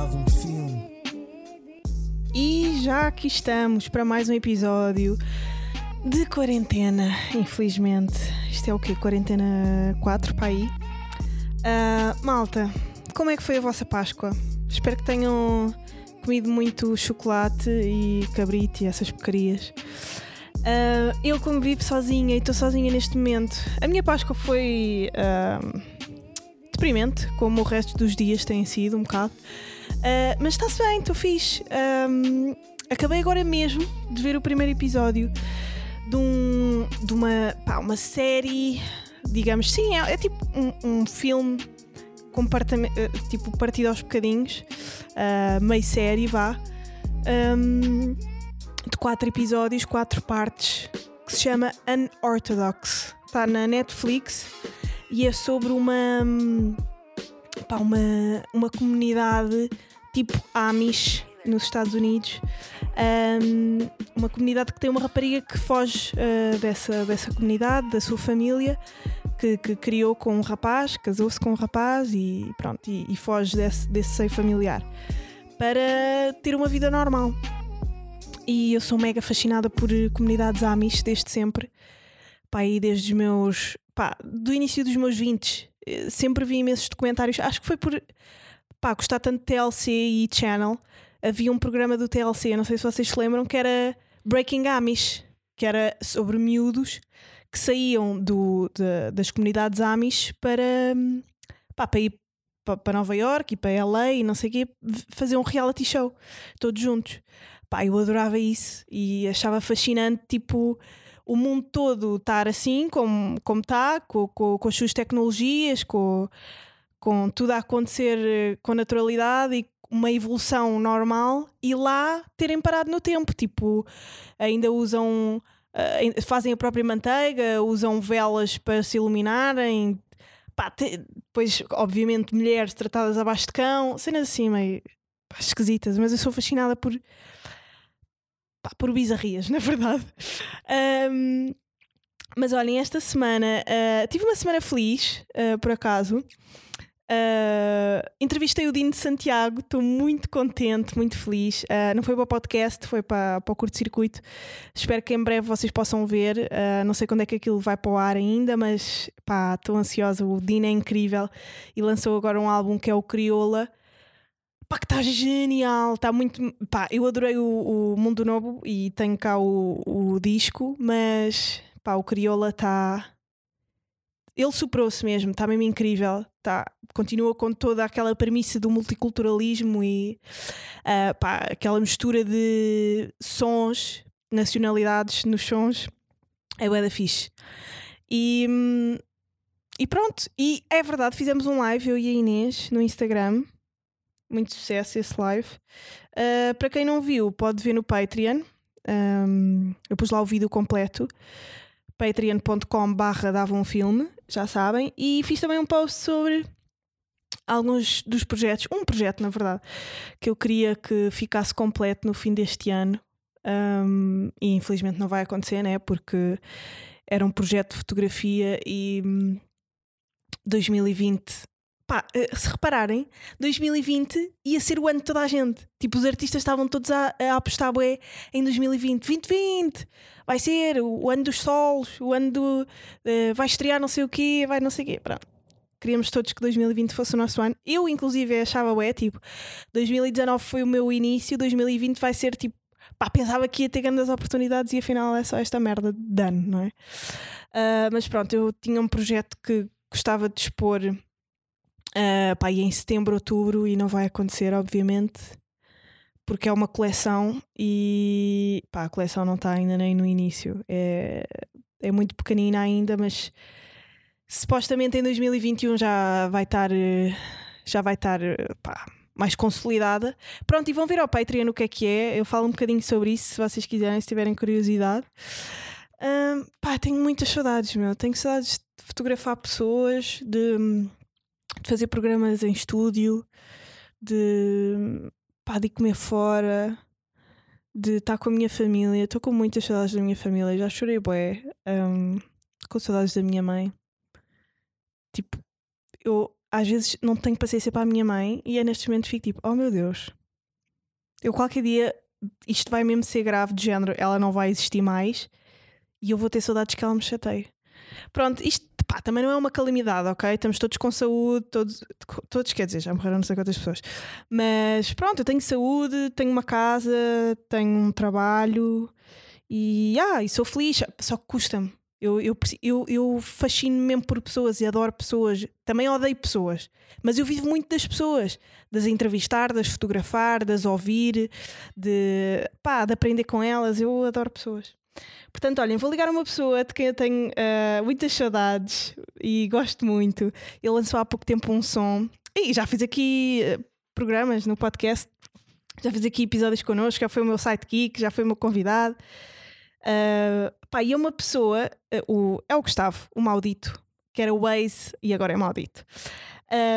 um filme. E já aqui estamos para mais um episódio de quarentena, infelizmente. Isto é o quê? Quarentena 4 para aí. Ah, malta, como é que foi a vossa Páscoa? Espero que tenham comido muito chocolate e cabrito e essas porcarias. Ah, eu, como vivo sozinha e estou sozinha neste momento, a minha Páscoa foi ah, deprimente, como o resto dos dias têm sido, um bocado. Ah, mas está-se bem, estou fixe. Ahm, acabei agora mesmo de ver o primeiro episódio de, um, de uma, pá, uma série, digamos, sim, é, é tipo um, um filme eh, tipo partido aos bocadinhos, ah, meio série, vá, ahm, de quatro episódios, quatro partes, que se chama Unorthodox. Está na Netflix e é sobre uma, pá, uma, uma comunidade tipo Amish nos Estados Unidos. Um, uma comunidade que tem uma rapariga que foge uh, dessa, dessa comunidade, da sua família, que, que criou com um rapaz, casou-se com um rapaz e pronto, e, e foge desse, desse seio familiar para ter uma vida normal. E eu sou mega fascinada por comunidades Amish desde sempre. Pá, aí desde os meus. pá, do início dos meus 20, eh, sempre vi imensos documentários. Acho que foi por pá, gostar tanto de TLC e Channel. Havia um programa do TLC, não sei se vocês se lembram, que era Breaking Amish, que era sobre miúdos que saíam do, de- das comunidades Amish para, hum, pá, para ir pa- para Nova York e para LA e não sei o quê, fazer um reality show, todos juntos. Pá, eu adorava isso e achava fascinante, tipo, o mundo todo estar assim como como está, com, com, com as suas tecnologias, com, com tudo a acontecer eh, com naturalidade e uma evolução normal e lá terem parado no tempo, tipo, ainda usam eh, fazem a própria manteiga, usam velas para se iluminarem, pá, te- depois, obviamente, mulheres tratadas abaixo de cão, cenas assim meio pá, esquisitas, mas eu sou fascinada por, pá, por bizarrias, na verdade. Ahm, mas olhem, esta semana ah, tive uma semana feliz, ah, por acaso. Ah, entrevistei o Dino de Santiago, estou muito contente, muito feliz. Ah, não foi para o podcast, foi para, para o curto-circuito. Espero que em breve vocês possam ver. Ah, não sei quando é que aquilo vai para o ar ainda, mas pá, estou ansiosa. O Dino é incrível e lançou agora um álbum que é o Crioula. Pá, que está genial, está muito. Pá, eu adorei o, o Mundo Novo e tenho cá o, o disco, mas pá, o Crioula está. Ele superou-se mesmo, está mesmo incrível. Tá, continua com toda aquela premissa do multiculturalismo e ah, pá, aquela mistura de sons, nacionalidades nos sons. É bué da fixe. E, hum, e pronto, e é verdade, fizemos um live, eu e a Inês, no Instagram. Muito sucesso esse live. Uh, para quem não viu, pode ver no Patreon. Um, eu pus lá o vídeo completo. patreon.com barra dava um filme, já sabem. E fiz também um post sobre alguns dos projetos, um projeto na verdade, que eu queria que ficasse completo no fim deste ano. Um, e infelizmente não vai acontecer, né? Porque era um projeto de fotografia e hum, 2020 pá, eh, se repararem, 2020 ia ser o ano de toda a gente. Tipo, os artistas estavam todos a, a apostar bué em 2020. 2020 vai ser o, ano dos solos, o ano do. eh, vai estrear não sei o quê, vai não sei o quê. Pronto. Queríamos todos que 2020 fosse o nosso ano. Eu, inclusive, achava bué, tipo, 2019 foi o meu início, 2020 vai ser tipo. Pá, pensava que ia ter grandes oportunidades e afinal é só esta merda de ano, não é? Ah, mas pronto, eu tinha um projeto que gostava de expor Uh, pá, e em setembro, outubro, e não vai acontecer, obviamente, porque é uma coleção e pá, a coleção não está ainda nem no início. É, é muito pequenina ainda, mas supostamente em 2021 já vai estar eh, já vai estar eh, pá, mais consolidada. Pronto, e vão ver ao Patreon o que é que é. Eu falo um bocadinho sobre isso se vocês quiserem, se tiverem curiosidade. Ahm, pá, tenho muitas saudades, meu. Tenho saudades de fotografar pessoas, de, de fazer programas em estúdio, de, pá, de comer fora, de estar com a minha família. Estou com muitas saudades da minha família. Já chorei, bué. ahm, com saudades da minha mãe. Tipo, eu às vezes não tenho paciência para a minha mãe e é nestes momentos fico tipo, oh meu Deus, eu qualquer dia isto vai mesmo ser grave de género, ela não vai existir mais e eu vou ter saudades que ela me chateie. Pronto, isto pá, também não é uma calamidade, ok? Estamos todos com saúde, todos, todos quer dizer, já morreram não sei quantas pessoas. Mas pronto, eu tenho saúde, tenho uma casa, tenho um trabalho e, ah, e sou feliz, só que custa-me. Eu, eu, eu, eu fascino mesmo por pessoas e adoro pessoas. Também odeio pessoas. Mas eu vivo muito das pessoas. Das entrevistar, das fotografar, das ouvir, de, pá, de aprender com elas. Eu adoro pessoas. Portanto, olhem, vou ligar a uma pessoa de quem eu tenho uh, muitas saudades e gosto muito. Ele lançou há pouco tempo um som e já fiz aqui uh, programas no podcast, já fiz aqui episódios connosco, já foi o meu sidekick, já foi o meu convidado. Uh, pá, e é uma pessoa, uh, o, é o Gustavo, o maldito, que era o Waze e agora é maldito.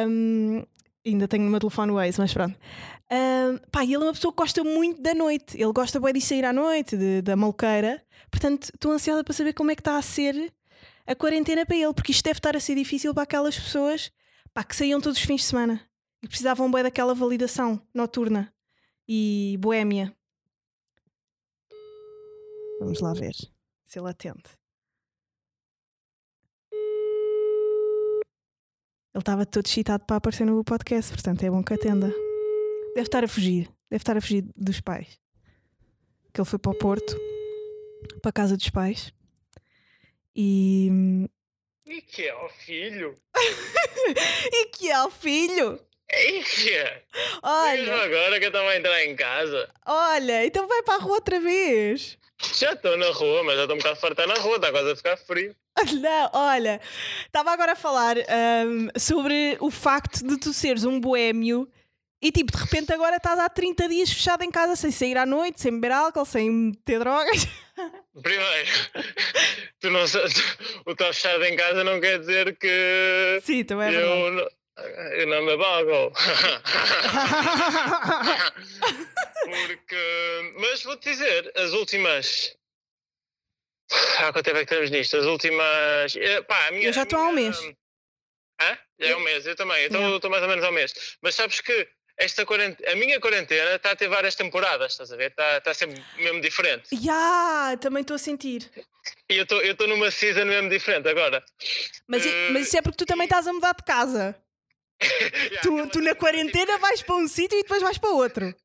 Um, ainda tenho no meu telefone o Waze, mas pronto. Uh, pá, ele é uma pessoa que gosta muito da noite. Ele gosta bem de sair à noite, de, da malqueira. Portanto, estou ansiosa para saber como é que está a ser a quarentena para ele, porque isto deve estar a ser difícil para aquelas pessoas pá, que saíam todos os fins de semana e precisavam bem daquela validação noturna e boémia. Vamos lá ver se ele atende. Ele estava todo excitado para aparecer no podcast, portanto é bom que atenda. Deve estar a fugir. Deve estar a fugir dos pais. Que ele foi para o Porto, para a casa dos pais. E. E que é o filho? e que é o filho? E é? Olha. Mesmo agora que eu estava a entrar em casa. Olha, então vai para a rua outra vez. Já estou na rua, mas já estou um bocado farta na rua, está quase a ficar frio. Não, olha, estava agora a falar um, sobre o facto de tu seres um boémio e tipo, de repente agora estás há 30 dias fechado em casa sem sair à noite, sem beber álcool, sem ter drogas. Primeiro, tu não, o estar fechado em casa não quer dizer que Sim, também é eu, não, eu não bebo álcool. Porque, mas vou-te dizer, as últimas. Há quanto tempo é que estamos nisto? As últimas. eh, Pá, minha, Eu já estou há um mês. Hã? Já é um mês, eu também. Eu estou- Yeah. mais ou menos ao mês. Mas sabes que esta quarentena, a minha quarentena está a ter várias temporadas, estás a ver? Está, está sempre mesmo diferente. Ya, também estou a sentir. E eu estou numa season mesmo diferente agora. Mas, Eh, mas isso é porque tu também estás a mudar de casa. Já, Tu, tu na quarentena vais para um sítio e depois vais para outro.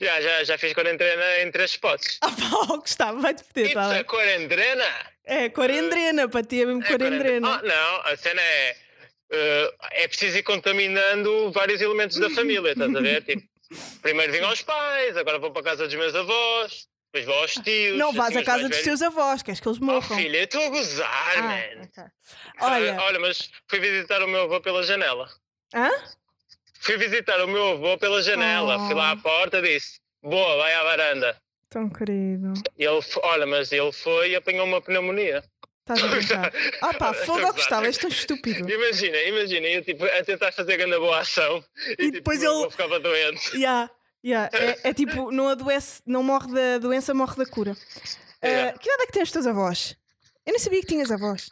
Já, já, já fiz quarentena em três spots. Ah pá, oh, Gustavo, vai-te foder, It's tá a bem? quarentena! É, quarendrena, para ti é mesmo É quarentena. Ah, não, a cena é. eh, é preciso ir contaminando vários elementos da família, estás a ver? Tipo, primeiro vim aos pais, agora vou para a casa dos meus avós, depois vou aos tios. Não vais à casa dos velhos. teus avós, queres que eles Oh, morram. filha, eu estou a gozar, Ah, man. ok. Ah, Olha, olha, mas fui visitar o meu avô pela janela. hã? Fui visitar o meu avô pela janela. Fui lá à Oh. porta disse: Boa, vai à varanda. Tão querido. E ele, olha, mas ele foi e apanhou uma pneumonia. Estás a brincar. Ah pá, fogo ao Gustavo, és tão estúpido. Imagina, imagina, eu tipo, a tentar fazer grande boa ação e, E tipo, depois o meu ele- avô ficava doente. Ya, ya, É, é tipo, não adoece, não morre da doença, morre da cura. Ah, É. que idade é que tens os teus avós? Eu nem sabia que tinhas avós.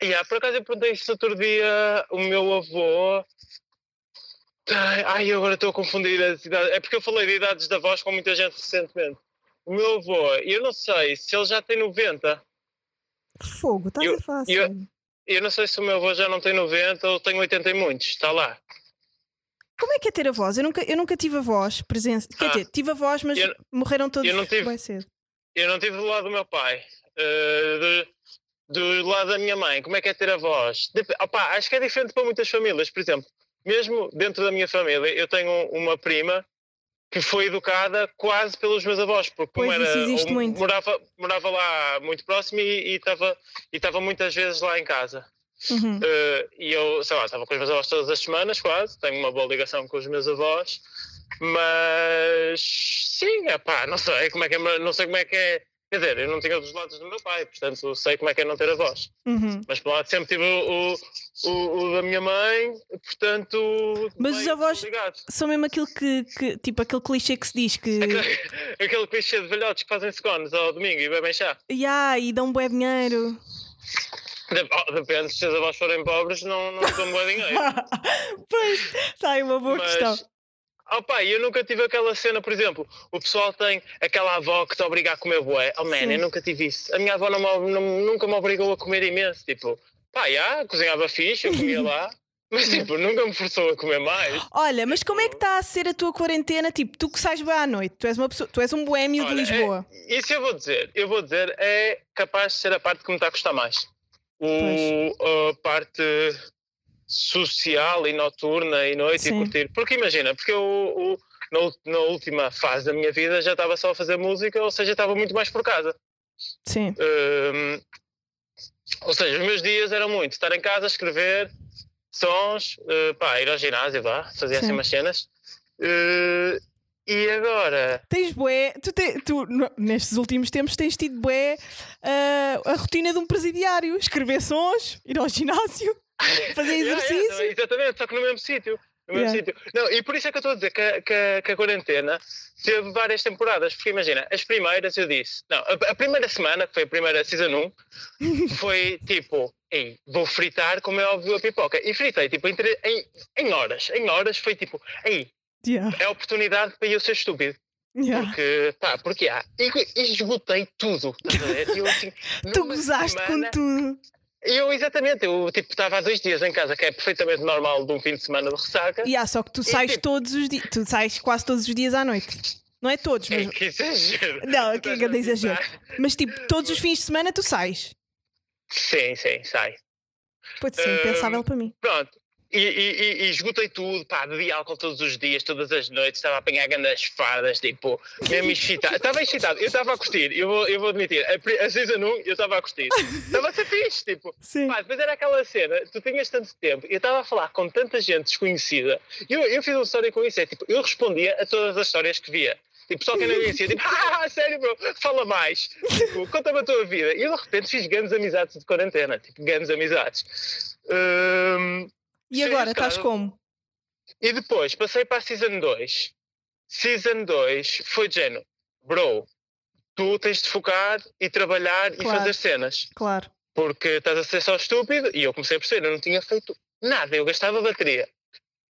E ah, por acaso eu perguntei isto outro dia, o meu avô. Ai, agora estou a confundir as idades. É porque eu falei de idades da voz com muita gente recentemente. O meu avô, eu não sei se ele já tem 90. Fogo, estás Eu- a falar eu-. Eu não sei se o meu avô já não tem 90 ou tem 80 e muitos. Está lá. Como é que é ter avós? Eu nunca, eu nunca tive avós presença. Quer Ah, dizer, tive avós, mas eu- morreram todos eu não tive. bem cedo. Eu não tive do lado do meu pai. eh, do, do lado da minha mãe. Como é que é ter avós? Dep- Opá, acho que é diferente para muitas famílias. Por exemplo, mesmo dentro da minha família, eu tenho uma prima que foi educada quase pelos meus avós, porque como Pois, era, ou muito. Morava, morava lá muito próximo e estava e estava muitas vezes lá em casa. Uhum. Eh, e eu, sei lá, estava com os meus avós todas as semanas, quase. Tenho uma boa ligação com os meus avós. Mas sim, epá, não sei como é que é, não sei como é que é. Quer dizer, eu não tinha dos lados do meu pai, portanto sei como é que é não ter avós. Uhum. Mas por um lado sempre tive o, o, o da minha mãe, portanto. Mas bem os avós-. São mesmo aquilo que, que- tipo aquele clichê que se diz que Aquele, aquele clichê de velhotes que fazem scones ao domingo e bebem chá. ya, e dão bué dinheiro. Dep- oh, Depende, se os avós forem pobres, não, não dão bom dinheiro. pois, está aí uma boa Mas, questão. Opa, eu nunca tive aquela cena, por exemplo, o pessoal tem aquela avó que te obriga a comer bué. Oh man, Sim. eu nunca tive isso. A minha avó não, me- não- nunca me obrigou a comer imenso. Tipo, pá, já, cozinhava fixe, eu comia lá. Mas tipo, nunca me forçou a comer mais. Olha, mas como é que está a ser a tua quarentena? Tipo, tu que sais bem à noite, tu és, uma pessoa, tu és um boémio de Olha, Lisboa. É, isso eu vou dizer, eu vou dizer, é capaz de ser a parte que me está a custar mais. O, a parte social e noturna e noite Sim. e curtir. Porque imagina, porque eu o- na, na última fase da minha vida já estava só a fazer música, ou seja, estava muito mais por casa. Sim, Hum, ou seja, os meus dias eram muito estar em casa, escrever sons, eh, pá, ir ao ginásio, vá, fazer assim Sim. umas cenas. Eh, e agora tens bué, tu, te- tu nestes últimos tempos tens tido bué ah, a rotina de um presidiário, escrever sons, ir ao ginásio, fazer Yeah, exercício. yeah, exatamente, só que no mesmo sítio. No mesmo Yeah. sítio. Não, e por isso é que eu estou a dizer que, a- que que a quarentena teve várias temporadas, porque imagina, as primeiras eu disse, não, a, a primeira semana, que foi a primeira season 1, foi tipo, Ei, vou fritar, como é óbvio, a pipoca. E fritei, tipo, em, em, em horas. Em horas foi tipo, ei, Yeah, é a oportunidade para eu ser estúpido. yeah. Porque, pá, porque há. E, e esgotei tudo. E eu, assim, Tu gozaste semana- com tudo. Eu, exatamente, eu tipo, estava há dois dias em casa, que é perfeitamente normal de um fim de semana de ressaca. Yeah, só que tu sais tipo- todos os dias, tu sais quase todos os dias à noite. Não é todos, mas, Ei, que exagero. Não, Tu que estás grande a exagero. mas tipo, todos os fins de semana tu sais. Sim, sim, sai. Pode ser Hum, impensável para mim. Pronto. E, e, e, esgotei tudo, pá, bebi álcool todos os dias, todas as noites, estava a apanhar grandes fardas, tipo, mesmo excitado. Estava excitado, eu estava a curtir, eu vou, eu vou admitir, a, a season 1 eu estava a curtir. Estava a ser fixe, tipo, Sim. Pá, depois era aquela cena, tu tinhas tanto tempo, eu estava a falar com tanta gente desconhecida, eu, eu fiz uma história com isso, é tipo, eu respondia a todas as histórias que via. Tipo, só que não conhecia, tipo, ah, sério, bro, fala mais, tipo, conta-me a tua vida. E eu de repente fiz grandes amizades de quarentena, tipo, grandes amizades. Hum, E agora, estás como? e depois passei para a Season 2. Season 2 foi género, bro, tu tens de focar e trabalhar Claro. e fazer cenas Claro. porque estás a ser só estúpido e eu comecei a perceber, eu não tinha feito nada, eu gastava bateria.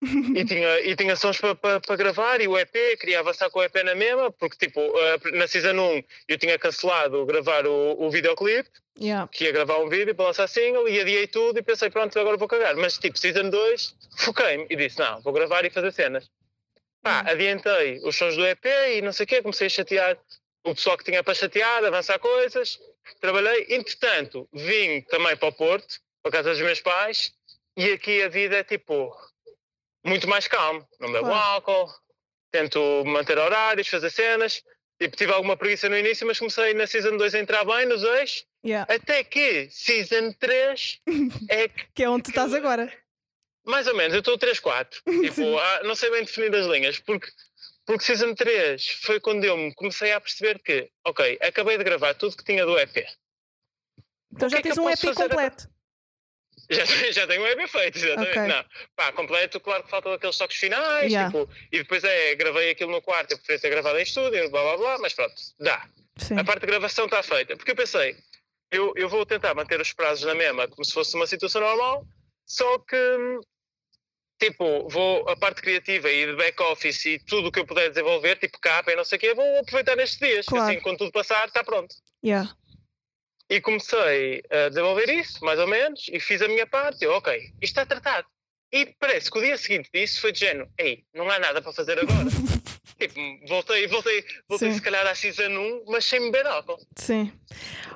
E, tinha, e tinha sons para pa, pa gravar e o EP, queria avançar com o EP na mesma, porque tipo, eh, na Season 1 eu tinha cancelado gravar o, o videoclipe, Yeah. que ia gravar um vídeo para lançar single e adiei tudo e pensei, pronto, agora vou cagar. Mas tipo, Season 2, foquei-me e disse, não, vou gravar e fazer cenas. Pá, Hum. adiantei os sons do EP e não sei o quê, comecei a chatear o pessoal que tinha para chatear, avançar coisas, trabalhei. Entretanto, vim também para o Porto, para a casa dos meus pais, e aqui a vida é tipo muito mais calmo. Não bebo Claro. álcool, tento manter horários, fazer cenas. Tipo, tive alguma preguiça no início, mas comecei na Season 2 a entrar bem nos eixos, Yeah. até que Season 3 é que Que é onde tu estás agora. mais ou menos, eu estou 3-4. Tipo, ah, não sei bem definir as linhas, porque, porque Season 3 foi quando eu me comecei a perceber que, ok, acabei de gravar tudo que tinha do EP. Então O já é tens eu um EP completo. Já, já tenho um EP feito, exatamente. Ok. Não, pá, completo, claro que faltam aqueles toques finais, Yeah. tipo, e depois é, gravei aquilo no quarto, eu preferia ter gravado em estúdio, blá blá blá, mas pronto, dá. Sim. A parte de gravação está feita. Porque eu pensei, eu, eu vou tentar manter os prazos na mesma, como se fosse uma situação normal, só que, tipo, vou a parte criativa e de back-office e tudo o que eu puder desenvolver, tipo capa e não sei o quê, vou aproveitar nestes dias. Claro. Assim, quando tudo passar, está pronto. Yeah. E comecei a desenvolver isso, mais ou menos, e fiz a minha parte. Eu, ok, isto está tratado. E parece que o dia seguinte disso foi de género: ei, não há nada para fazer agora. tipo, voltei, voltei, voltei Sim. se calhar à Season 1, mas sem beber álcool. Sim.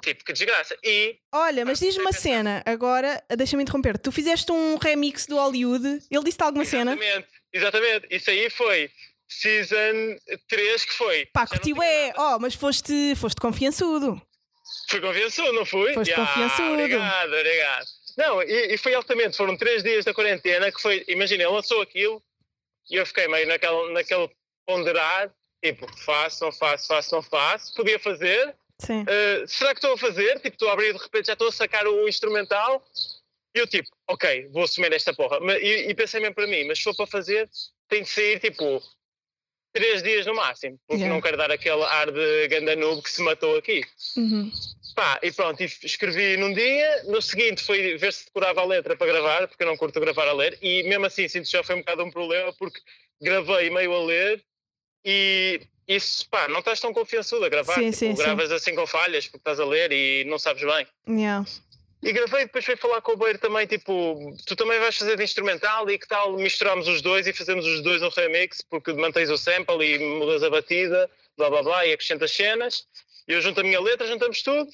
Tipo, que desgraça. E Olha, mas diz-me uma cena, agora, deixa-me interromper. Tu fizeste um remix do Hollywood, ele disse-te alguma cena? Exatamente, exatamente. Isso aí foi Season 3 que foi. Pá, curtiu é, nada. oh, mas foste, foste confiançudo. Fui confiançudo, não fui? Foste Ya, confiançudo. Obrigado, obrigado. Não, e, e foi altamente. Foram três dias da quarentena que foi. Imagina, ele lançou aquilo e eu fiquei meio naquele, naquele ponderar. Tipo, faço, não faço, faço, não faço. Podia fazer. Sim. Uh, será que estou a fazer? Tipo, estou a abrir de repente já estou a sacar o instrumental. E eu, tipo, ok, vou assumir esta porra. E, e pensei mesmo para mim, mas se for para fazer, tem de sair, tipo, três dias no máximo, porque Yeah. não quero dar aquele ar de ganda noob que se matou aqui. Uhum. Pá, e pronto, escrevi num dia, no seguinte foi ver se decorava a letra para gravar, porque eu não curto gravar a ler, e mesmo assim sinto que já foi um bocado um problema, porque gravei meio a ler e isso, pá, não estás tão confiançudo a gravar, Sim, tipo, sim, sim. gravas assim com falhas porque estás a ler e não sabes bem. Yeah. E gravei, depois fui falar com o Beiro também, tipo, tu também vais fazer de instrumental e que tal misturarmos os dois e fazemos os dois um remix, porque mantens o sample e mudas a batida, blá blá blá, e acrescentas cenas. E eu junto a minha letra, juntamos tudo.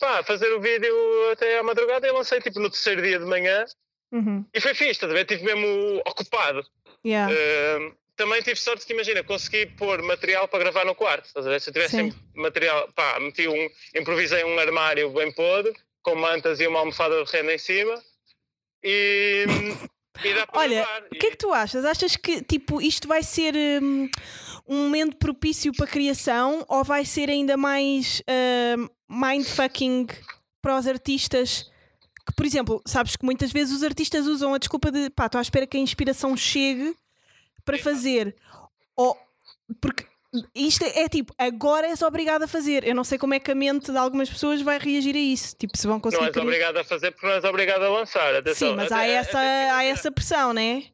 Pá, fazer o vídeo até à madrugada e lancei tipo no terceiro dia de manhã Uhum. e foi fixe, estás a ver? Estive mesmo ocupado. Yeah. Ahm, também tive sorte que, imagina, consegui pôr material para gravar no quarto. Estás a ver? Se eu tivesse Sim. material, pá, meti um, improvisei um armário bem podre, com mantas e uma almofada de renda em cima e, e dá para Olha, o que é que tu achas? Achas que tipo isto vai ser hum, um momento propício para a criação ou vai ser ainda mais hum, mindfucking para os artistas? Que, por exemplo, sabes que muitas vezes os artistas usam a desculpa de pá, estou à espera que a inspiração chegue para fazer. Ou porque isto é, é tipo, agora és obrigado a fazer. Eu não sei como é que a mente de algumas pessoas vai reagir a isso. Tipo, se vão conseguir. Não és obrigado a fazer porque não és obrigado a lançar. Atenção, Sim, mas há essa, há essa pressão, né?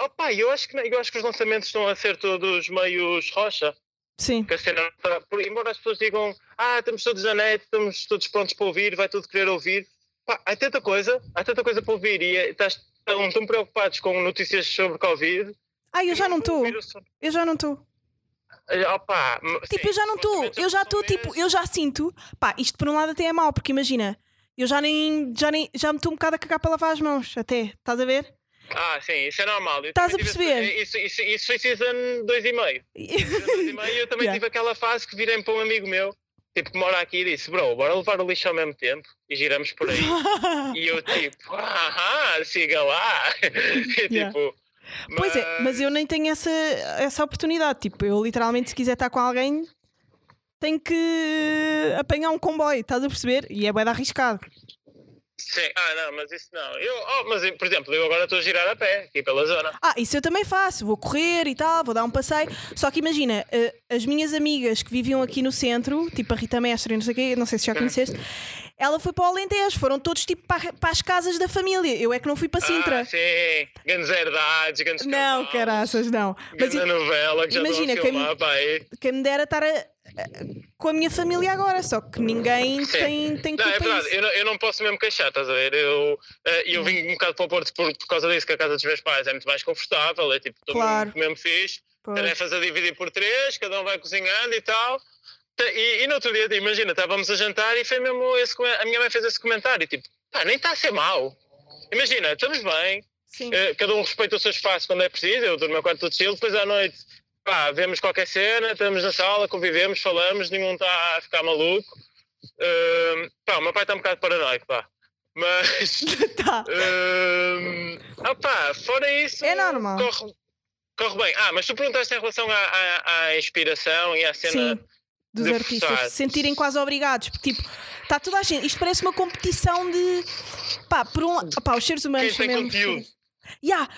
Opa, eu acho, que, eu acho que os lançamentos estão a ser todos meios rocha. Sim. Que a cena embora as pessoas digam, ah, estamos todos na net, estamos todos prontos para ouvir, vai tudo querer ouvir. Pá, há tanta coisa, há tanta coisa para ouvir e eh, estás tão, tão preocupados com notícias sobre Covid. Ah, eu já não estou. Eu já não estou. Eh, Opa, Tipo, eu já não estou. Eu já estou, tipo, eu já sinto. Pá, isto por um lado até é mau, porque imagina, eu já nem. Já, nem, já me estou um bocado a cagar para lavar as mãos, até. Estás a ver? Ah, sim, isso é normal. Eu Estás a perceber? Isso, isso, isso foi season 2,5. Season 2,5 eu também Yeah. tive aquela fase que virei para um amigo meu, tipo, que mora aqui e disse, bro, bora levar o lixo ao mesmo tempo e giramos por aí. E eu tipo, ah, siga lá. E, Yeah. Tipo, Pois é, mas eu nem tenho essa, essa oportunidade. Tipo, eu literalmente, se quiser estar com alguém, tenho que apanhar um comboio, estás a perceber? E é bem arriscado. Sim, ah, não, mas isso não. Eu, oh, mas, por exemplo, eu agora estou a girar a pé, aqui pela zona. Ah, isso eu também faço. Vou correr e tal, vou dar um passeio. Só que imagina, eh, as minhas amigas que viviam aqui no centro, tipo a Rita Mestre, e não sei o quê, não sei se já conheceste, ela foi para o Alentejo. Foram todos tipo para, para as casas da família. Eu é que não fui para Sintra. Ah, sim, grandes herdades, grandes não, cavalos, caraças, não. Mas novela que já imagina, filmar, pá, aí. quem me dera estar a- com a minha família agora, só que ninguém Sim. tem, tem Não, culpa é verdade, eu não, eu não posso mesmo queixar, estás a ver? Eu, eh, eu vim um bocado para o Porto por, por causa disso, que a casa dos meus pais é muito mais confortável, é tipo, estou Claro. mesmo fixe, Pois. tarefas a dividir por três, cada um vai cozinhando e tal. E, e no outro dia, imagina, estávamos a jantar e foi mesmo esse, a minha mãe fez esse comentário, tipo, pá, nem está a ser mau. Imagina, estamos bem, eh, cada um respeita o seu espaço quando é preciso, eu no meu quarto todo chill, depois à noite, pá, vemos qualquer cena, estamos na sala, convivemos, falamos, nenhum está a ficar maluco. Hum, pá, o meu pai está um bocado paranoico, pá. Mas, Tá. hum, ah, pá, fora isso, É normal. Corre, corre bem. Ah, mas tu perguntaste em relação à, à, à inspiração e à cena. Sim, dos de artistas forçar. se sentirem quase obrigados. Porque, tipo, está toda a gente. Isto parece uma competição de. Pá, por um. Pá, os seres humanos Quem tem mesmo- conteúdo. Yeah,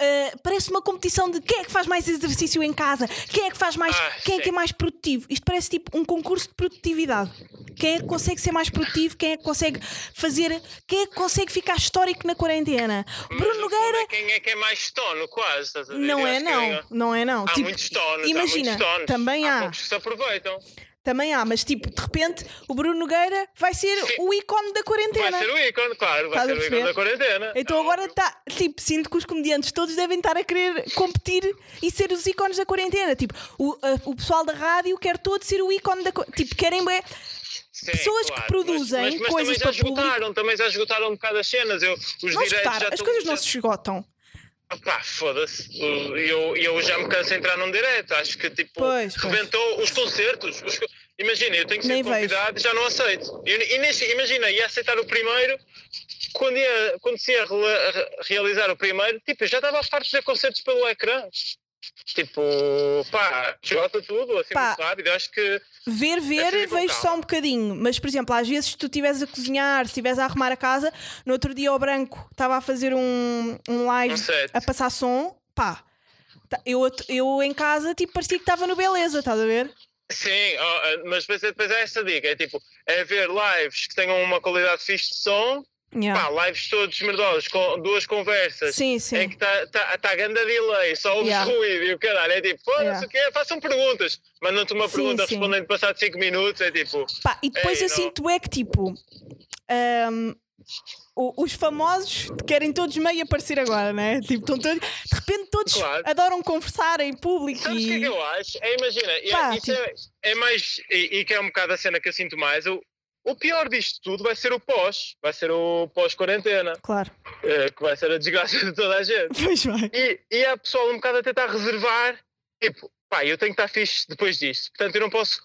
eh, parece uma competição de quem é que faz mais exercício em casa, quem é que faz mais, Ah, quem é que é mais produtivo. Isto parece tipo um concurso de produtividade. Quem é que consegue ser mais produtivo, quem é que consegue fazer, quem é que consegue ficar histórico na quarentena. Mas Bruno Nogueira é quem é que é mais stono, quase. Estás a ver? não Eu é não, não é não. Há Tipo, muitos stones, imagina, há muitos stones. também há. poucos que se aproveitam. Também há, mas tipo, de repente o Bruno Nogueira vai ser Sim. o ícone da Vai quarentena. ser o ícone, claro, vai Estás ser o ícone da quarentena. Então agora está, tipo, sinto que os comediantes todos devem estar a querer competir e ser os ícones da quarentena. Tipo, o, a- o pessoal da rádio quer todo ser o ícone da Tipo, querem bué- Sim, pessoas que produzem mas, mas, mas coisas também já para público. esgotaram, também já esgotaram um bocado as cenas. Eu, os não direitos esgotar, já as coisas não se esgotam. Pá, foda-se. Eu, eu já me canso de entrar num direto. Acho que tipo, Pois, pois. rebentou os concertos. Os Imagina, eu tenho que ser Nem convidado e já não aceito. E, e nesse- imagina, ia aceitar o primeiro. Quando, ia, quando se ia realizar o primeiro, tipo, eu já estava a farto de ver concertos pelo ecrã. Tipo, pá, esgota tudo assim Pá. muito rápido. Eu acho que Ver, ver, com vejo só um bocadinho. Mas, por exemplo, às vezes se tu estiveres a cozinhar, se estiveres a arrumar a casa, no outro dia o branco estava a fazer um, um live Um a passar som, pá. ta- eu, eu em casa, tipo, parecia que estava no Beleza, estás a ver? Sim, ah, mas depois, depois é essa dica: é tipo, é ver lives que tenham uma qualidade fixe de som, Yeah. pá, lives todos merdosos, com duas conversas. Sim, Em sim. que está tá, tá ganda delay, só ouves Yeah. ruído e o caralho. É tipo, foda-se Yeah. o quê? Façam perguntas. Mandam-te uma Sim, pergunta, sim. respondem passado 5 minutos. É tipo, Pá, e depois eu não. sinto é que, tipo, o- os famosos querem todos meio aparecer agora, né? Tipo, estão todos, de repente todos Claro. adoram conversar em público Sabes o que é e. que eu acho? É, imagina, e- Pá, isso é, é mais. E, e que é um bocado a cena que eu sinto mais. O pior disto tudo vai ser o pós. Vai ser o pós-quarentena. Claro, eh, que vai ser a desgraça de toda a gente. pois vai. E, e há pessoal um bocado a tentar reservar. Tipo, pá, eu tenho que estar fixe depois disto. Portanto, eu não posso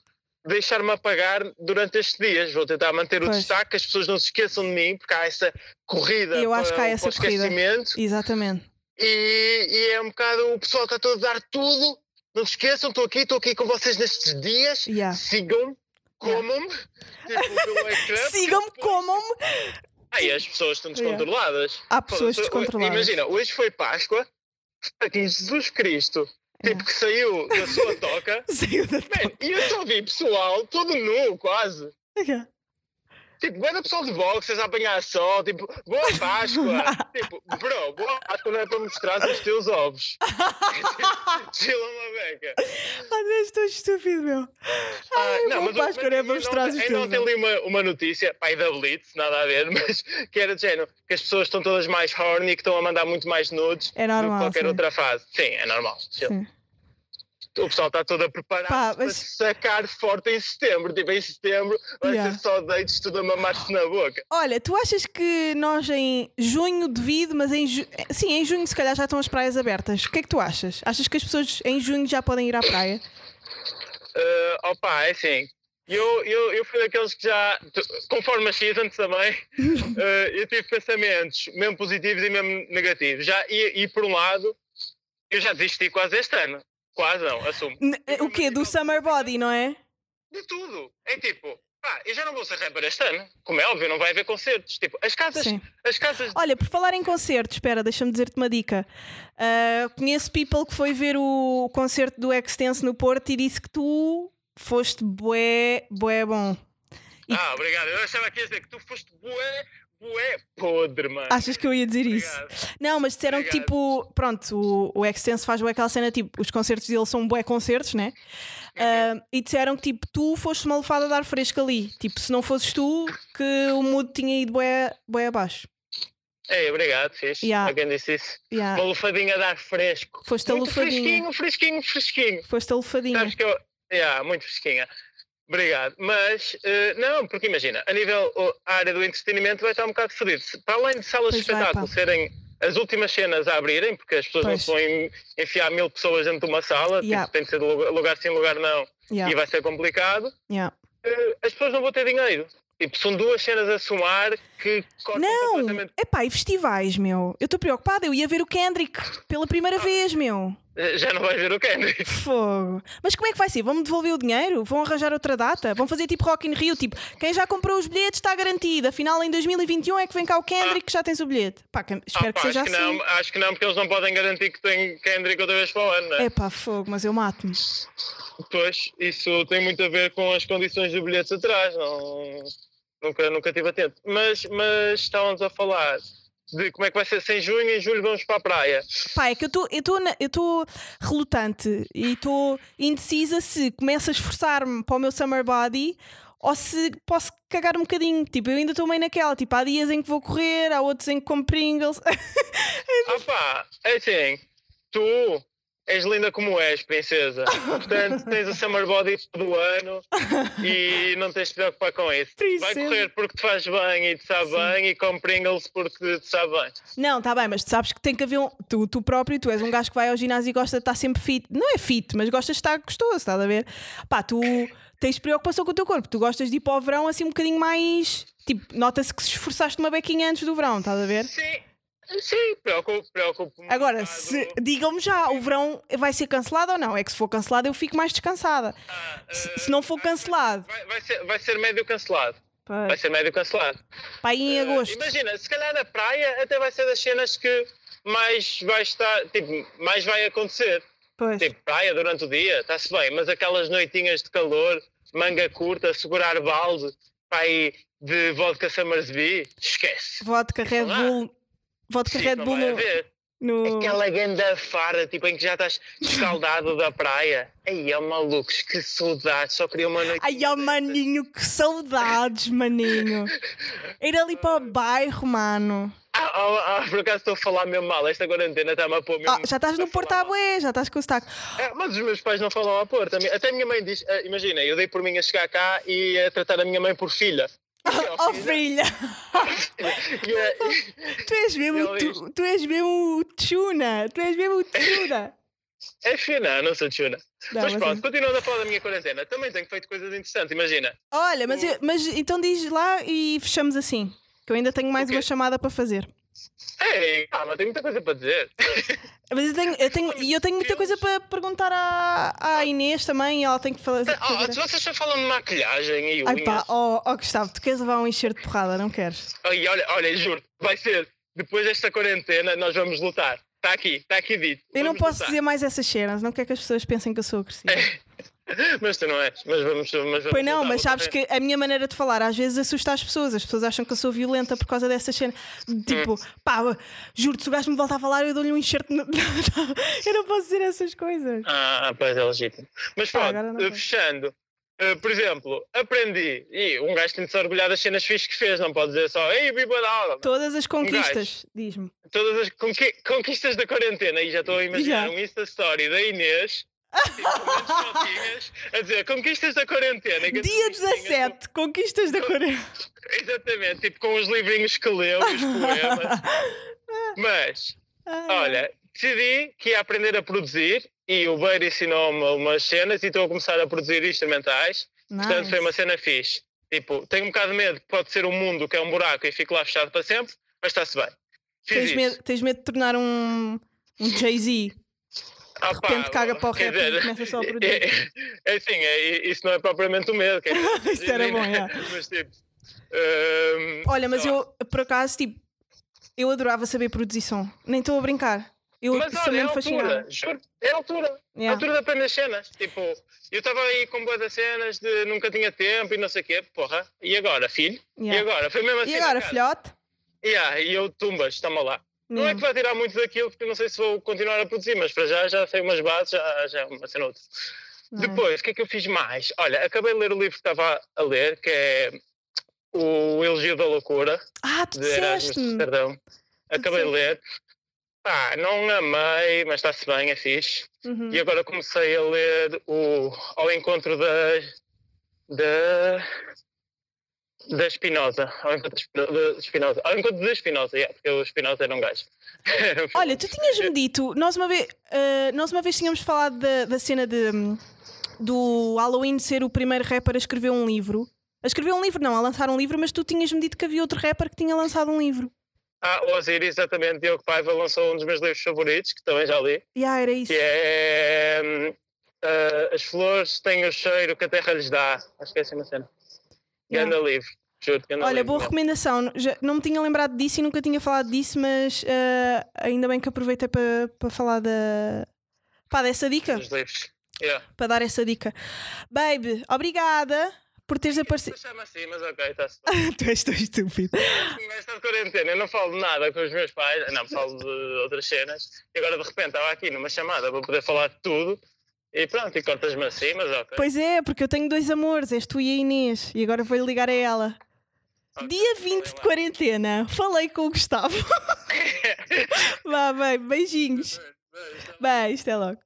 deixar-me apagar durante estes dias. Vou tentar manter o Pois. destaque, que as pessoas não se esqueçam de mim, porque há essa corrida Eu acho que há para, essa para o corrida. Exatamente. E, e é um bocado, o pessoal está todo a dar tudo. Não se esqueçam, estou aqui, estou aqui com vocês nestes dias. Yeah. Sigam-me, comam-me, tipo, pelo ecrã. Sigam-me, comam-me. Aí as pessoas estão Yeah. descontroladas. Há pessoas Foda-se, descontroladas. Imagina, hoje foi Páscoa, aqui Jesus Cristo, tipo que saiu da sua toca. Saiu da Man, e eu só vi pessoal todo nu, quase. toca. Tipo, vendo pessoal de boxers a apanhar sol, tipo, boa Páscoa. tipo, bro, boa Páscoa não é para mostrar os teus ovos. Chila uma beca. Vezes estou estúpido, meu. Ai, não, boa mas Páscoa não é para mostrar os Ainda teus ontem li uma, uma notícia, pai da Blitz, nada a ver, mas que era de género, que as pessoas estão todas mais horny e que estão a mandar muito mais nudes É do que normal. qualquer sim. outra fase. Sim, é normal. Sim. O pessoal está todo a preparar Pá, para mas- sacar forte em setembro. Tipo, em setembro vai Yeah. ser só deites tudo a mamar-se na boca. Olha, tu achas que nós em junho devido, mas em ju... sim, em junho se calhar já estão as praias abertas. O que é que tu achas? Achas que as pessoas em junho já podem ir à praia? Uh, opa, é assim. Eu, eu, eu fui daqueles que já, conforme as seasons também, uh, eu tive pensamentos mesmo positivos e mesmo negativos. Já, e, e por um lado, eu já desisti quase este ano. Quase não, assumo. N- o quê? Do summer body, não é? De tudo. É tipo, pá, eu já não vou ser rapper este ano. Como é óbvio, não vai haver concertos. Tipo, as casas, Sim. as casas Olha, por falar em concertos, espera, deixa-me dizer-te uma dica. Ah, conheço people que foi ver o concerto do Extense no Porto e disse que tu foste bué, bué bom. E- Ah, obrigado. Eu achava que ia dizer que tu foste bué, bué podre, mano. Achas que eu ia dizer isso? Obrigado. Não, mas disseram que tipo, pronto, o, o Extense faz bué aquela cena, tipo, os concertos dele são bué concertos, né? Ah, e disseram que tipo, tu foste uma lefada de ar fresco ali. Tipo, se não fosses tu, que o mood tinha ido bué, bué abaixo. Ei, obrigado, fixe. Yeah. Alguém disse isso. Yeah. Uma lufadinha a dar fresco. Foste a muito lufadinha. fresquinho, fresquinho, fresquinho. Foste a lefadinha. Sabes que eu. Yeah, muito fresquinha. Obrigado. Mas, eh, não, porque imagina, a nível, oh, a área do entretenimento vai estar um bocado fodido. Para além de salas de Pois vai, espetáculo pá. serem as últimas cenas a abrirem, porque as pessoas Pois. não se vão en- enfiar mil pessoas dentro de uma sala, Yeah. tipo, tem de ser de lugar, sim, lugar não, Yeah, e vai ser complicado, yeah. eh, as pessoas não vão ter dinheiro. Tipo, são duas cenas a somar que cortam Não! completamente. Epá, e festivais, meu? Eu estou preocupada, eu ia ver o Kendrick pela primeira Ah. vez, meu. Já não vais ver o Kendrick. Fogo. Mas como é que vai ser? Vão-me devolver o dinheiro? Vão arranjar outra data? Vão fazer tipo Rock in Rio? Tipo, quem já comprou os bilhetes está garantido. Afinal, em 2021 é que vem cá o Kendrick que já tens o bilhete. Pá, que- espero Ah, que pá, seja acho, que assim. não, acho que não, porque eles não podem garantir que tem Kendrick outra vez para o ano, né? Epá, fogo, mas eu mato-me. Pois, isso tem muito a ver com as condições dos bilhetes atrás, não, nunca, nunca tive atento. Mas, mas estávamos a falar de como é que vai ser se em junho e em julho vamos para a praia. Pá, é que eu estou relutante e estou indecisa se começo a esforçar-me para o meu summer body ou se posso cagar um bocadinho. Tipo, eu ainda estou meio naquela. Tipo, há dias em que vou correr, há outros em que como Pringles. Ah pá, é assim, tu és linda como és, princesa. Portanto, tens o summer body do ano e não tens de te preocupar com isso. Vai Princesa. correr porque te faz bem e te sabe Sim. bem e come Pringles porque te sabe bem. Não, tá bem, mas tu sabes que tem que haver um. Tu, tu próprio, tu és um gajo que vai ao ginásio e gosta de estar sempre fit. Não é fit, mas gostas de estar gostoso, estás a ver? Pá, tu tens preocupação com o teu corpo. Tu gostas de ir para o verão assim um bocadinho mais. Tipo, nota-se que se esforçaste uma bequinha antes do verão, estás a ver? Sim, sim, preocupo, preocupo. Agora, se, digam-me já, o verão vai ser cancelado ou não? É que se for cancelado eu fico mais descansada. Se, se não for cancelado, Vai, vai ser, vai ser médio cancelado. Vai pá, ser médio cancelado. pá, aí em Eh, agosto. imagina, se calhar na praia até vai ser das cenas que mais vai estar, tipo, mais vai acontecer. Pois. Tipo, praia durante o dia, está-se bem, mas aquelas noitinhas de calor, manga curta, segurar balde, pá, aí de vodka Summersby, esquece. Vodka Red. Bull. Vodka Sim, Red não Bull vai no. Aquela ganda farda, tipo, em que já estás escaldado da praia. Aí, é malucos, que saudade, só queria uma noite. Ai, ó maninho, que saudades, maninho. Ir ali para o bairro, mano. Ah, ah, ah, por acaso estou a falar mesmo mal, esta quarentena está-me a pôr mesmo. Ah, já estás no Porto à bué, já estás com o sotaque. É, mas os meus pais não falam a pôr. Também. Até a minha mãe diz, ah, imagina, eu dei por mim a chegar cá e a tratar a minha mãe por filha. Oh, filha, E, eh, tu és mesmo, tu, tu és mesmo o Tchuna, tu és mesmo o Tchuna. é fina, não sou tchuna. Não, mas mas pronto, é- continuando a falar da minha quarentena, também tenho feito coisas interessantes, imagina. Olha, mas, eu- mas então diz lá e fechamos assim. Que eu ainda tenho mais uma chamada para fazer. Ei, calma, tenho muita coisa para dizer. Mas eu tenho, eu tenho, e eu tenho muita coisa para perguntar à, à Inês também. Ela tem que fazer. Ah, se vocês só falam de maquilhagem e Ai unhas. pá, oh, oh Gustavo, tu queres levar um enxerto de porrada, não queres? Ai, olha, olha, juro, vai ser. Depois desta quarentena, nós vamos lutar. Está aqui, está aqui dito. Eu não posso lutar. dizer mais essas cenas, não quero que as pessoas pensem que eu sou agressiva. Mas tu não és. Mas vamos. Mas vamos Pois não, mas sabes que a minha maneira de falar às vezes assusta as pessoas. As pessoas acham que eu sou violenta por causa dessas cenas. Tipo, pá, juro-te, se o gajo me volta a falar, eu dou-lhe um enxerto. no- eu não posso dizer essas coisas. Ah, pois é legítimo. Mas Ah, pronto, sei. fechando. eh, por exemplo, aprendi. E um gajo tem de se orgulhar das cenas fixas que fez, não pode dizer só, ei, viva da aula. Todas as conquistas, diz-me. Todas as conqui- conquistas da quarentena, e já estou a imaginar Já. um Insta Story da Inês. Tipo, a dizer conquistas da quarentena. Dia as listinhas 17, conquistas da com- Exatamente, tipo com os livrinhos que leu e os poemas. Mas, olha, decidi que ia aprender a produzir e o Beiro ensinou-me umas cenas e estou a começar a produzir instrumentais. Portanto, foi uma cena fixe. Tipo, tenho um bocado de medo que pode ser um mundo que é um buraco e fico lá fechado para sempre, mas está-se bem. Fiz Tens isso. medo, tens medo de tornar um, um Jay-Z. Ah, de repente caga para o rap e começa só a produzir. É, é assim, é, isso não é propriamente o medo. quer dizer, Isso era bom, é. Mas tipo. hum, Olha, mas eu, por acaso, tipo, eu adorava saber produzir som. Nem estou a brincar. Eu Mas olha, é a altura, juro, é a altura. É a Yeah. altura de aprender cenas. Tipo, eu estava aí com boas cenas de nunca tinha tempo e não sei o quê, porra. E agora, filho? Yeah. E agora? Foi mesmo assim. E agora, filhote? Yeah, e eu tumbas, toma lá. Não é que vai tirar muito daquilo, porque eu não sei se vou continuar a produzir, mas para já já sei umas bases, já, já é uma cena outra. Não é? Depois, o que é que eu fiz mais? Olha, acabei de ler o livro que estava a ler, que é O Elogio da Loucura, Ah, tu de Erasmus de. Acabei de ler. Pá, não amei, mas está-se bem, é fixe. Uhum. E agora comecei a ler o Ao Encontro da. da. Da Espinosa. Ao Encontro da Espino- da Espinosa. Ao Encontro da Espinosa, yeah, porque o Espinosa era um gajo. Olha, tu tinhas-me dito, nós uma vez, eh, nós uma vez tínhamos falado da, da cena de, hum, do Halloween ser o primeiro rapper a escrever um livro. A escrever um livro, não, a lançar um livro, mas tu tinhas-me dito que havia outro rapper que tinha lançado um livro. Ah, o Osiris, exatamente. Diogo Paiva lançou um dos meus livros favoritos, que também já li, E ah, era isso. que é. ah, As flores têm o cheiro que a terra lhes dá. Acho que é assim uma cena. Yeah. Ganda livro. Olha, boa recomendação. Já, não me tinha lembrado disso e nunca tinha falado disso, mas eh, ainda bem que aproveitei para para falar da. Pá, dessa dica. Dos livros. Yeah. Para dar essa dica. Baby, obrigada por teres aparecido. Chama assim, mas ok, está-se bem. tu és tão estúpido. Nesta quarentena eu não falo de nada com os meus pais, não, falo de outras cenas. E agora de repente estava aqui numa chamada para poder falar de tudo. E pronto, e cortas-me assim, mas ok. Pois é, porque eu tenho dois amores, és tu e a Inês, e agora vou-lhe ligar a ela. Dia não 20 de quarentena, falei com o Gustavo. Vá, bem, beijinhos. Bem, isto é logo.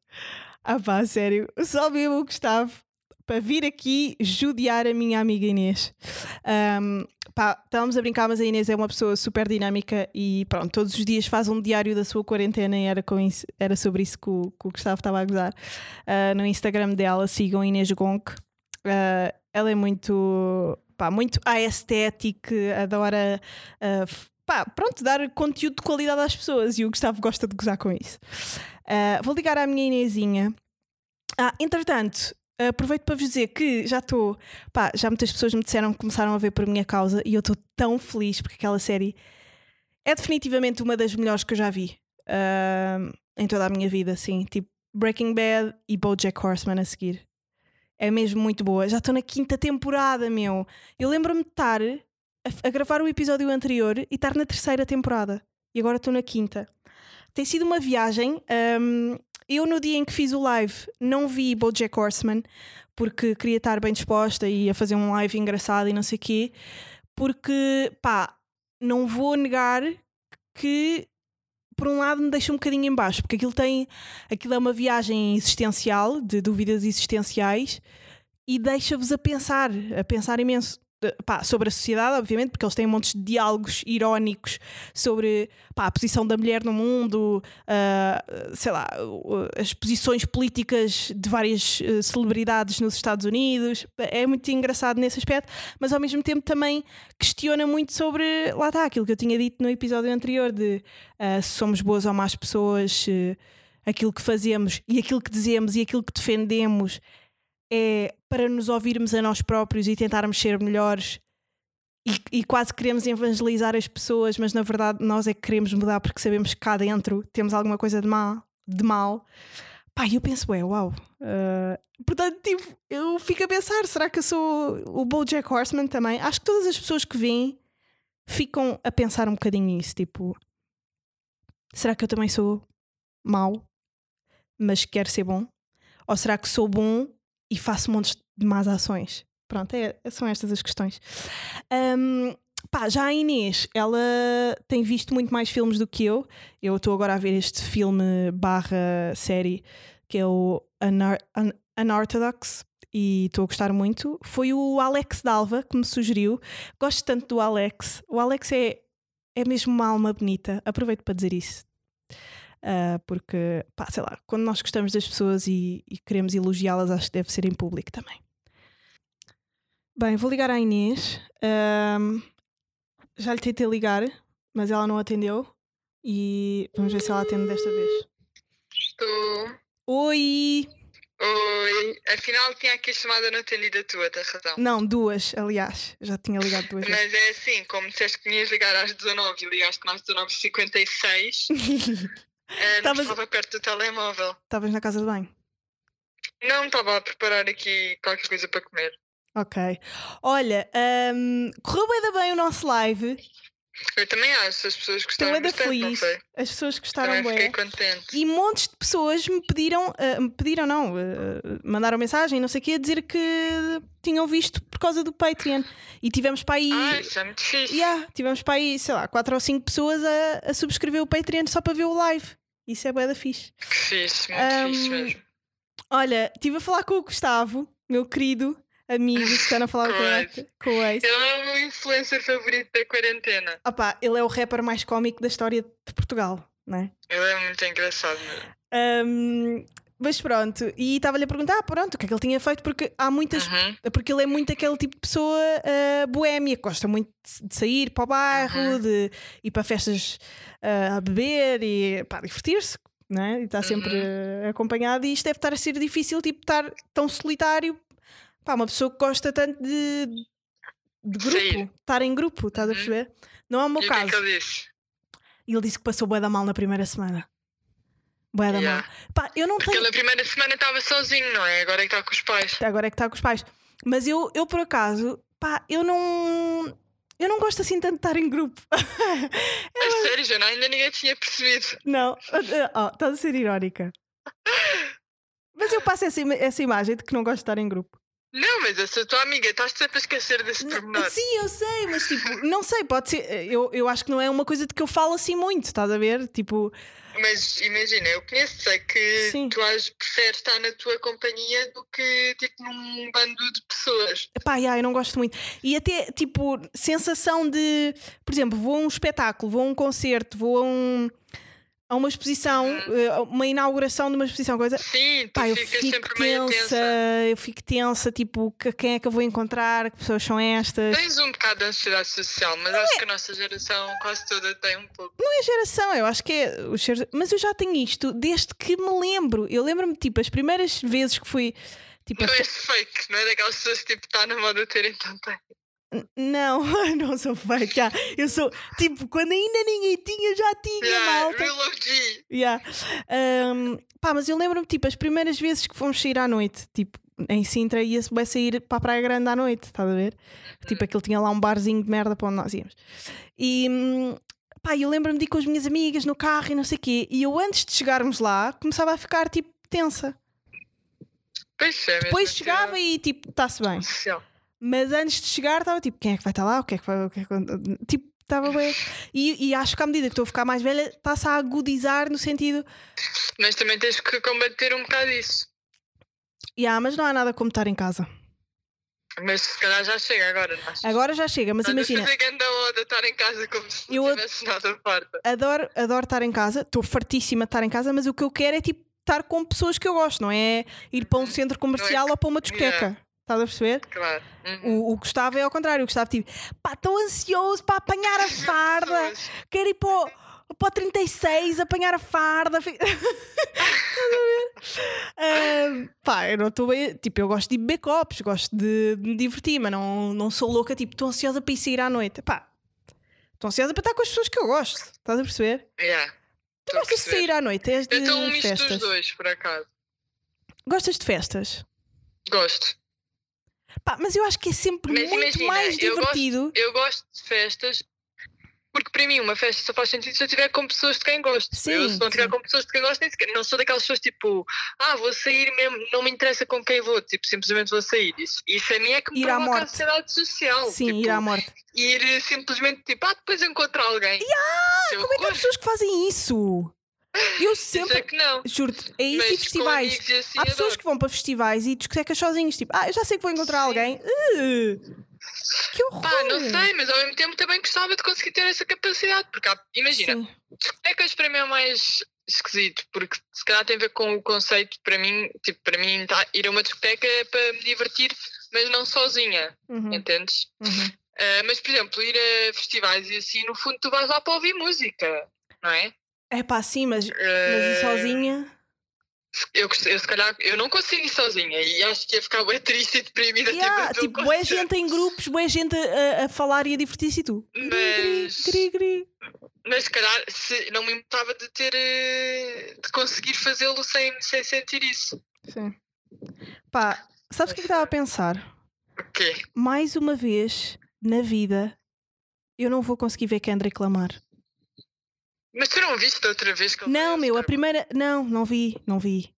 Ah pá, sério, só mesmo o Gustavo para vir aqui judiar a minha amiga Inês. Ahm, pá, estávamos a brincar, mas a Inês é uma pessoa super dinâmica e pronto, todos os dias faz um diário da sua quarentena e era, com isso, era sobre isso que o, que o Gustavo estava a gozar. Ah, no Instagram dela, sigam Inês Gonk. Ah, ela é muito, pá, muito aesthetic, adora. f- pá, pronto, dar conteúdo de qualidade às pessoas e o Gustavo gosta de gozar com isso. Ah, vou ligar à minha Inezinha. Ah, entretanto, aproveito para vos dizer que já estou. Pá, já muitas pessoas me disseram que começaram a ver por minha causa e eu estou tão feliz porque aquela série é definitivamente uma das melhores que eu já vi ah, em toda a minha vida, assim. Tipo, Breaking Bad e BoJack Horseman a seguir. É mesmo muito boa. Já estou na quinta temporada, meu. Eu lembro-me de estar a, a gravar o episódio anterior e estar na terceira temporada. E agora estou na quinta. Tem sido uma viagem. um, eu, no dia em que fiz o live, não vi Bojack Horseman porque queria estar bem disposta e ia fazer um live engraçado e não sei o quê. Porque, pá, não vou negar que, por um lado, me deixa um bocadinho em baixo, porque aquilo tem. Aquilo é uma viagem existencial, de dúvidas existenciais, e deixa-vos a pensar, a pensar imenso. Pá, sobre a sociedade, obviamente, porque eles têm montes de diálogos irónicos sobre pá, a posição da mulher no mundo, ah, sei lá, as posições políticas de várias eh, celebridades nos Estados Unidos. É muito engraçado nesse aspecto, mas ao mesmo tempo também questiona muito sobre, lá está, aquilo que eu tinha dito no episódio anterior, de ah, se somos boas ou más pessoas, aquilo que fazemos e aquilo que dizemos e aquilo que defendemos é para nos ouvirmos a nós próprios e tentarmos ser melhores e, e quase queremos evangelizar as pessoas, mas na verdade nós é que queremos mudar porque sabemos que cá dentro temos alguma coisa de mal. De mal. Pá, eu penso, é, uau. ah, portanto, tipo, eu fico a pensar, será que eu sou o BoJack Horseman também? Acho que todas as pessoas que vêm ficam a pensar um bocadinho nisso, tipo, será que eu também sou mau, mas quero ser bom? Ou será que sou bom e faço montes de más ações? Pronto, é- são estas as questões. Ahm, pá, já a Inês, ela tem visto muito mais filmes do que eu. Eu estou agora a ver este filme barra série que é o Unorthodox e estou a gostar muito. Foi o Alex Dalva que me sugeriu. Gosto tanto do Alex. O Alex é, é mesmo uma alma bonita. Aproveito para dizer isso. Ah, porque, pá, sei lá, quando nós gostamos das pessoas e, e queremos elogiá-las, acho que deve ser em público também. Bem, vou ligar à Inês. Ahm, já lhe tentei ligar, mas ela não atendeu. E vamos ver se ela atende desta vez. Estou. Oi! Oi. Afinal, tinha aqui a chamada não atendida tua, tens razão. Não, duas, aliás. Já tinha ligado duas vezes. Mas é assim, como disseste que ias ligar às 19 e ligaste-me às 19h56, Estavas- estava perto do telemóvel. Estavas na casa de banho. Não estava a preparar aqui qualquer coisa para comer. Ok. Olha, ahm, correu bem, bem o nosso live. Eu também acho, as pessoas Estou gostaram ainda bastante, feliz. As pessoas gostaram Também bem. fiquei contente. E montes de pessoas me pediram, ah, me pediram não, ah, mandaram mensagem, não sei o quê, a dizer que tinham visto por causa do Patreon. E tivemos para aí, Ah, isso é muito fixe. yeah, tivemos para aí, sei lá, quatro ou cinco pessoas a, a subscrever o Patreon só para ver o live. Isso é bué da fixe. Que fixe, muito Ahm, fixe mesmo. Olha, estive a falar com o Gustavo, meu querido amigo, que está a falar com, Com o ele, com o ex. Ele é o meu influencer favorito da quarentena. Opá, ele é o rapper mais cómico da história de Portugal, não é? Ele é muito engraçado mesmo. Ahm, mas pronto, e estava-lhe a perguntar, ah, pronto, o que é que ele tinha feito, porque há muitas. Uhum. Porque ele é muito aquele tipo de pessoa ah, boémia, que gosta muito de- sair para o bairro, Uhum. de ir para festas ah, a beber e pá, divertir-se, não é? E está sempre Uhum. acompanhado, e isto deve estar a ser difícil, tipo, estar tão solitário. Pá, uma pessoa que gosta tanto de, de grupo, estar em grupo, estás a Uhum. perceber? Não é o meu E o que é caso. que ele disse? E ele disse que passou bué da mal na primeira semana. Bué da Yeah. mal. Pá, eu não Porque tenho. ele na primeira semana estava sozinho, não é? Agora é que está com os pais. Agora é que está com os pais. Mas eu, eu por acaso, pá, eu não. Eu não gosto assim tanto de estar em grupo. É sério, já não, ainda ninguém tinha percebido. não. Oh, estás a ser irónica. Mas eu passo essa, essa imagem de que não gosto de estar em grupo. Não, mas eu sou tua amiga, estás sempre a esquecer desse pormenor. Sim, eu sei, mas tipo, não sei, pode ser. Eu, eu acho que não é uma coisa de que eu falo assim muito, estás a ver? Tipo, Mas imagina, eu conheço, sei que Sim. tu às, preferes estar na tua companhia do que tipo num bando de pessoas. Pá, yeah, eu não gosto muito. E até, tipo, sensação de. Por exemplo, vou a um espetáculo, vou a um concerto, vou a, um, a uma exposição, eh, uma inauguração de uma exposição, coisa. Sim, Pá, eu fico sempre meio tensa, eu fico tensa, tipo, que- quem é que eu vou encontrar, que pessoas são estas. Tens um bocado de ansiedade social, mas acho que a nossa geração quase toda tem um pouco. Não é geração, eu acho que é os seres... Mas eu já tenho isto desde que me lembro. Eu lembro-me, tipo, as primeiras vezes que fui. Tipo, Não é fake, não é daquelas pessoas que tipo está na moda terem tanta. N- Não, não sou já. Eu sou tipo, quando ainda ninguém tinha, já tinha Yeah, malta. Yeah. Um, pá, mas eu lembro-me, tipo, as primeiras vezes que fomos sair à noite, tipo, em Sintra ia-se sair para a Praia Grande à noite, estás a ver? Tipo, aquilo tinha lá um barzinho de merda para onde nós íamos. E pá, eu lembro-me de ir com as minhas amigas no carro e não sei o quê. E eu, antes de chegarmos lá, começava a ficar, tipo, tensa. Pois é, Depois mesmo chegava e, tipo, está-se bem. Social. Mas antes de chegar, estava tipo, quem é que vai estar lá? O que é que vai. O que é que... Tipo, estava bem. E, e acho que à medida que estou a ficar mais velha, está-se a agudizar no sentido. Mas também tens que combater um bocado isso. Yeah, mas não há nada como estar em casa. Mas se calhar já chega agora, não achas? Agora já chega, mas Estás a imagina, fazer grande oda estar em casa como se Eu não tivesse nada farta. adoro, adoro estar em casa, estou fartíssima de estar em casa, mas o que eu quero é tipo estar com pessoas que eu gosto, não é ir para um centro comercial que- ou para uma discoteca. Estás a perceber? Claro. Uhum. O, o Gustavo é ao contrário, o Gustavo tipo, pá, estou ansioso para apanhar a farda, quero ir para o, para o 36 apanhar a farda. Estás a ver? Ah, pá, eu não estou bem. Tipo, eu gosto de beber copos, gosto de, de me divertir, mas não, não sou louca, tipo, estou ansiosa para ir sair à noite. Pá, estou ansiosa para estar com as pessoas que eu gosto. Estás a perceber? Yeah. Tu gostas de sair à noite? És de Eu estou um misto dos festas? dois, por acaso. Gostas de festas? Gosto. Pá, mas eu acho que é sempre Mas muito imagina, mais eu gosto- divertido. Eu gosto de festas porque para mim uma festa só faz sentido se eu estiver com pessoas de quem gosto. Sim, eu se não estiver com pessoas de quem gosto, nem sequer, não sou daquelas pessoas tipo, ah, vou sair mesmo, não me interessa com quem vou, tipo, simplesmente vou sair. Isso, isso a mim é que me Ir à provoca morte. ansiedade social. Sim, tipo, ir à morte. ir simplesmente tipo, ah, depois encontro alguém. Eu Como é que há pessoas que fazem isso? Eu é sempre. que não. Juro-te, é isso Mas e festivais. assim, Há pessoas adoro. que vão para festivais e discotecas sozinhos, tipo, ah, eu já sei que vou encontrar Sim. alguém. Uh, que horror! Pá, não sei, mas ao mesmo tempo também gostava de conseguir ter essa capacidade. Porque há- imagina, Sim. discotecas para mim é mais esquisito, porque se calhar tem a ver com o conceito para mim, tipo, para mim tá- ir a uma discoteca é para me divertir, mas não sozinha, Uhum, entendes? uhum. Ah, mas, por exemplo, ir a festivais e assim, no fundo tu vais lá para ouvir música, não é? É pá, sim, mas, mas ir sozinha. Eu, eu, se calhar, eu não consigo ir sozinha e acho que ia ficar bem triste e deprimida. Yeah, tipo, tipo, boa gente em grupos, boa gente a, a falar e a divertir-se e tu. Gri, gri, Mas- gri, gri. Mas se calhar se, não me importava de ter eh, de conseguir fazê-lo sem, sem sentir isso. Sim. Pá, sabes o que é que estava a pensar? O quê? Mais uma vez na vida eu não vou conseguir ver Kendrick Lamar. Mas tu não viste da outra vez que ele Não, meu, a primeira. Não, não vi, não vi.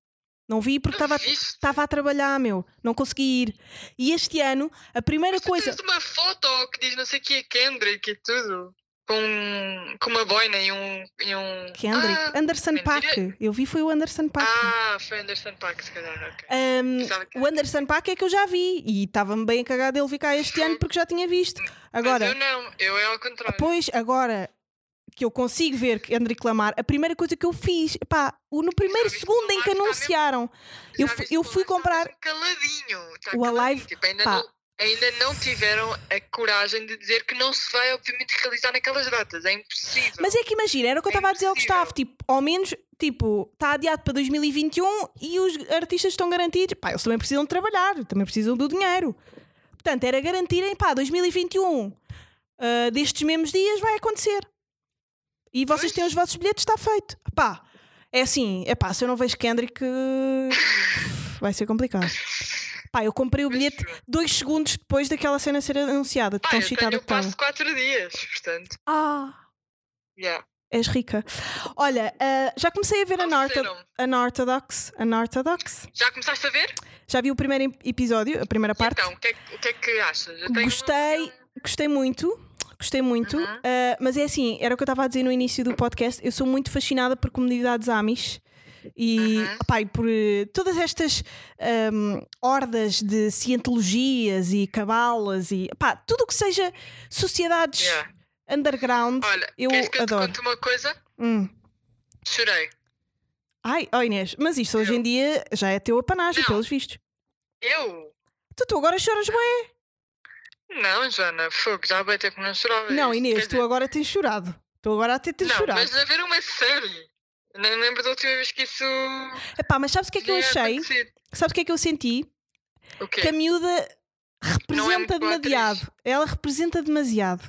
Não vi porque estava a trabalhar, meu. Não consegui ir. E este ano, a primeira Mas tu coisa. tens uma foto que diz não sei o que é Kendrick e tudo. Com, com uma boina e um. E um... Kendrick, Ah, Anderson. Paak. Eu vi foi o Anderson Paak. ah, foi Anderson Paak, se calhar, ok. Ahm, Pensava que o Anderson Paak é que eu já vi e estava-me bem a cagar dele vir cá este ano porque já tinha visto. Agora, Mas eu não, eu é ao contrário. Pois, agora que eu consigo ver Kendrick Lamar, a primeira coisa que eu fiz, pá, no primeiro segundo em que anunciaram, eu, Já fu- viste eu que fui comprar. Caladinho. Está O. Alive, Tipo, ainda, pá. não, ainda não tiveram a coragem de dizer que não se vai, obviamente, realizar naquelas datas. É impossível. Mas é que imagina, era o que eu É estava a dizer ao. Gustavo, tipo, ao menos, tipo, está adiado para 2021 e os artistas estão garantidos. Pá, eles também precisam de trabalhar, também precisam do dinheiro. Portanto, era garantirem, pá, 2021, ah, destes mesmos dias vai acontecer. E vocês têm os vossos bilhetes, está feito. Pá, é assim, é pá, se eu não vejo Kendrick, eh, vai ser complicado. Pá, eu comprei o bilhete dois segundos depois daquela cena ser anunciada, pá, tão eu tenho que quase 4 dias, portanto. Ah, Yeah. és rica. Olha, ah, já comecei a ver. Unorthodox. Unorthodox. Já começaste a ver? Já vi o primeiro ep- episódio, a primeira E parte. Então, o que, é, que- o que é que achas? Uma Gostei, gostei muito. Gostei muito, Uhum. ah, mas é assim, era o que eu estava a dizer no início do podcast. Eu sou muito fascinada por comunidades Amish e, Uhum. e por eh, todas estas ahm, hordas de cientologias e cabalas e opá, tudo o que seja sociedades Yeah. underground. Olha, eu queres que eu adoro. te conte uma coisa? Hum. Chorei. Ai, oh Inês, mas isto hoje Eu. em dia já é teu apanagem, pelos vistos. Eu? Tu, tu agora choras bem. Não, Joana, fogo, já vai ter que não chorava. Não, Quer Inês, dizer, tu agora tens chorado. Tu agora até tens Não, chorado. mas a ver uma série. Não me lembro da última vez que isso. Epá, mas sabes o que é que eu achei? acontecido. Sabes o que é que eu senti? Que a miúda representa boa atriz. demasiado. Ela representa demasiado.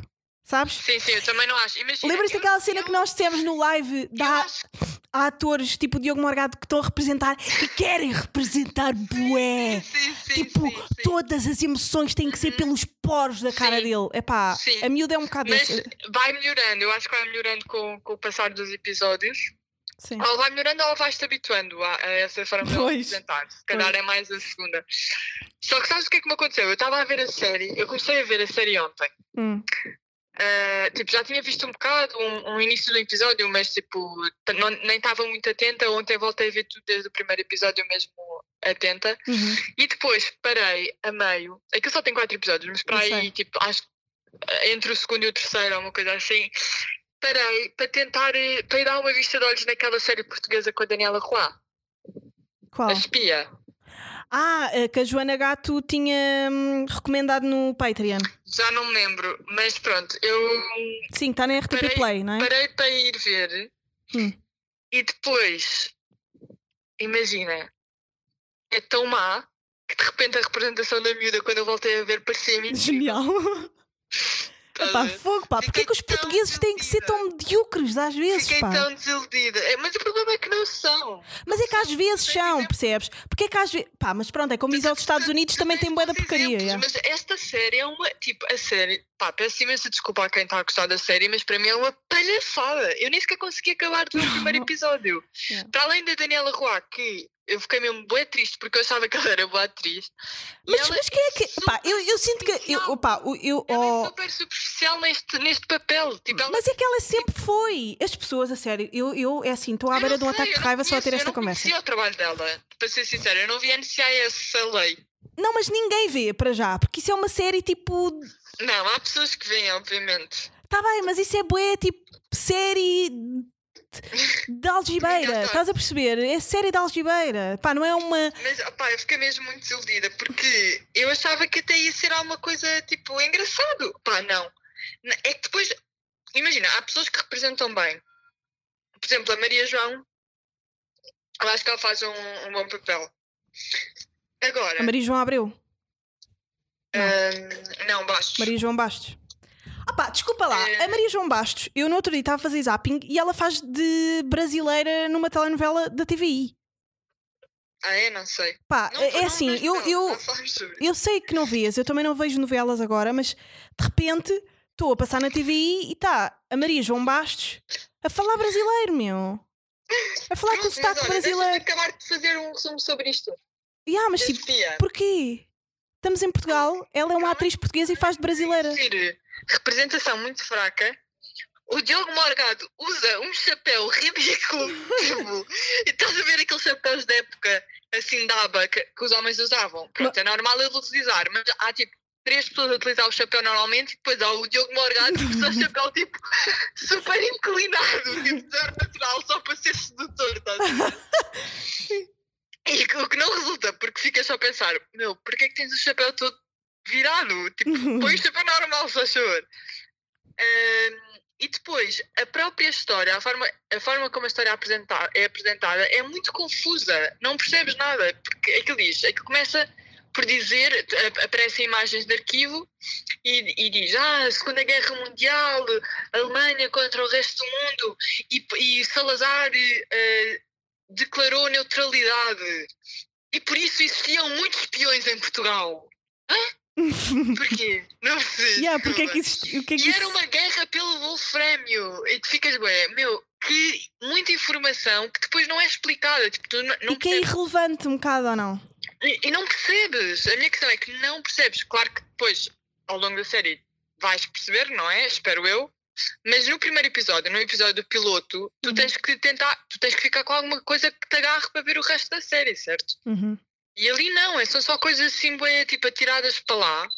Sabes? Sim, sim, eu também não acho. Lembras-te daquela cena eu- que nós dissemos no live eu da, acho- há atores tipo Diogo Morgado que estão a representar e querem representar bué. Sim, sim, Tipo, sim, todas as emoções têm que ser pelos poros da cara dele. Epá, Sim. a miúda é um bocado Mas dessa. vai melhorando, eu acho que vai melhorando com, com o passar dos episódios. Sim. Ou vai melhorando ou vai se habituando a, a essa forma de Pois. apresentar. Se calhar é mais a segunda. Só que sabes o que é que me aconteceu? Eu estava a ver a série, eu comecei a ver a série ontem. Hum. Uh, tipo, já tinha visto um bocado, um, um início do episódio, mas tipo, não- nem estava muito atenta. Ontem voltei a ver tudo desde o primeiro episódio mesmo atenta. Uhum. E depois parei a meio. Aquilo só tem quatro episódios, mas para aí, tipo, acho eh, entre o segundo e o terceiro, ou uma coisa assim. Parei para tentar, eh, para ir dar uma vista de olhos naquela série portuguesa com a Daniela Roy, Qual? a espia. Ah, a que a Joana Gato tinha hum, recomendado no Patreon. Já não me lembro, mas pronto, eu Sim, está na RTP Parei- Play, não é? parei para ir ver Hum. e depois, imagina, é tão má que de repente a representação da miúda, quando eu voltei a ver, parecia mentira. Genial. Pá, fogo, pá. Porquê Fiquei que os portugueses têm que ser tão medíocres às vezes, Fiquei pá? tão desiludida. É, mas o problema é que não são. Mas é que às vezes são, percebes? Porque é que às vezes. Pá, mas pronto, é como diz aos Estados Unidos também tem bué da porcaria. Mas esta série é uma. Tipo, a série. Pá, peço imensa desculpa a quem está a gostar da série, mas para mim é uma palhaçada. Eu nem sequer consegui acabar do primeiro episódio. Yeah. Para além da Daniela Roy, que eu fiquei mesmo bué triste porque eu achava que ela era boa atriz. Mas, mas quem é que. super Pá, eu, eu sinto que. Eu, superficial. opá, o- eu, Ela oh, é super superficial neste, neste papel. Tipo, ela Mas é que ela sempre foi. As pessoas, a sério, eu, eu é assim, estou à beira de um sei, ataque de raiva só a ter conheço, esta eu não conversa. conhecia o trabalho dela, para ser sincera. Eu não vi a NCIS a lei. Não, mas ninguém vê para já, porque isso é uma série tipo. Não, há pessoas que veem, obviamente. Tá bem, mas isso é bué, tipo, série de- de algibeira. Estás a perceber? É série de algibeira. Pá, não é uma. Mas, opá, eu fiquei mesmo muito desiludida porque eu achava que até ia ser alguma coisa, tipo, engraçado. Pá, não. É que depois, imagina, há pessoas que representam bem. Por exemplo, a Maria João, eu acho que ela faz um, um bom papel. Agora, A Maria João Abreu. hum, não, baixo. Maria João Bastos. Pá, desculpa lá. É. A Maria João Bastos, eu no outro dia estava a fazer zapping e ela faz de brasileira numa telenovela da TVI. Ah, é? Não sei. Pá, Não, é não assim, eu, não, eu, eu sei que não vês, eu também não vejo novelas agora, mas de repente estou a passar na TVI e está a Maria João Bastos a falar brasileiro, meu. A falar com o sotaque olha, brasileiro. acabar de fazer um resumo sobre isto. E ah, mas tipo, porquê? Estamos em Portugal, ela é uma atriz portuguesa e faz de brasileira. Representação muito fraca. O Diogo Morgado usa um chapéu ridículo. tipo, e estás a ver aqueles chapéus da época, assim, da aba, que, que os homens usavam. Pronto, é normal ele utilizar, mas há tipo três pessoas a utilizar o chapéu normalmente e depois há o Diogo Morgado que usa o chapéu tipo super inclinado, tipo natural, só para ser sedutor, estás a ver? E o que não resulta, porque ficas só a pensar, meu, porquê é que tens o chapéu todo virado? Tipo, põe o chapéu normal, se. Ahm, e depois, a própria história, a forma, a forma como a história é apresentada, é apresentada é muito confusa. Não percebes nada. Porque aquilo diz, aquilo começa por dizer, ap- aparecem imagens de arquivo e, e diz, ah, Segunda Guerra Mundial, Alemanha contra o resto do mundo e, e Salazar eh, declarou neutralidade. E por isso existiam muitos espiões em Portugal. Hã? Porquê? Não sei. yeah, porque é que existe, o que é que E era uma guerra pelo Wolframio. E tu ficas, bem, meu, que muita informação que depois não é explicada. Tipo, tu não, não E que é percebes. irrelevante um bocado ou não? E, e não percebes. A minha questão é que não percebes. Claro que depois, ao longo da série, vais perceber, não é? Espero eu. Mas no primeiro episódio, no episódio do piloto, tu Uhum. tens que tentar, tu tens que ficar com alguma coisa que te agarre para ver o resto da série, certo? Uhum. E ali não, é- são só coisas assim, bué, tipo, atiradas para lá.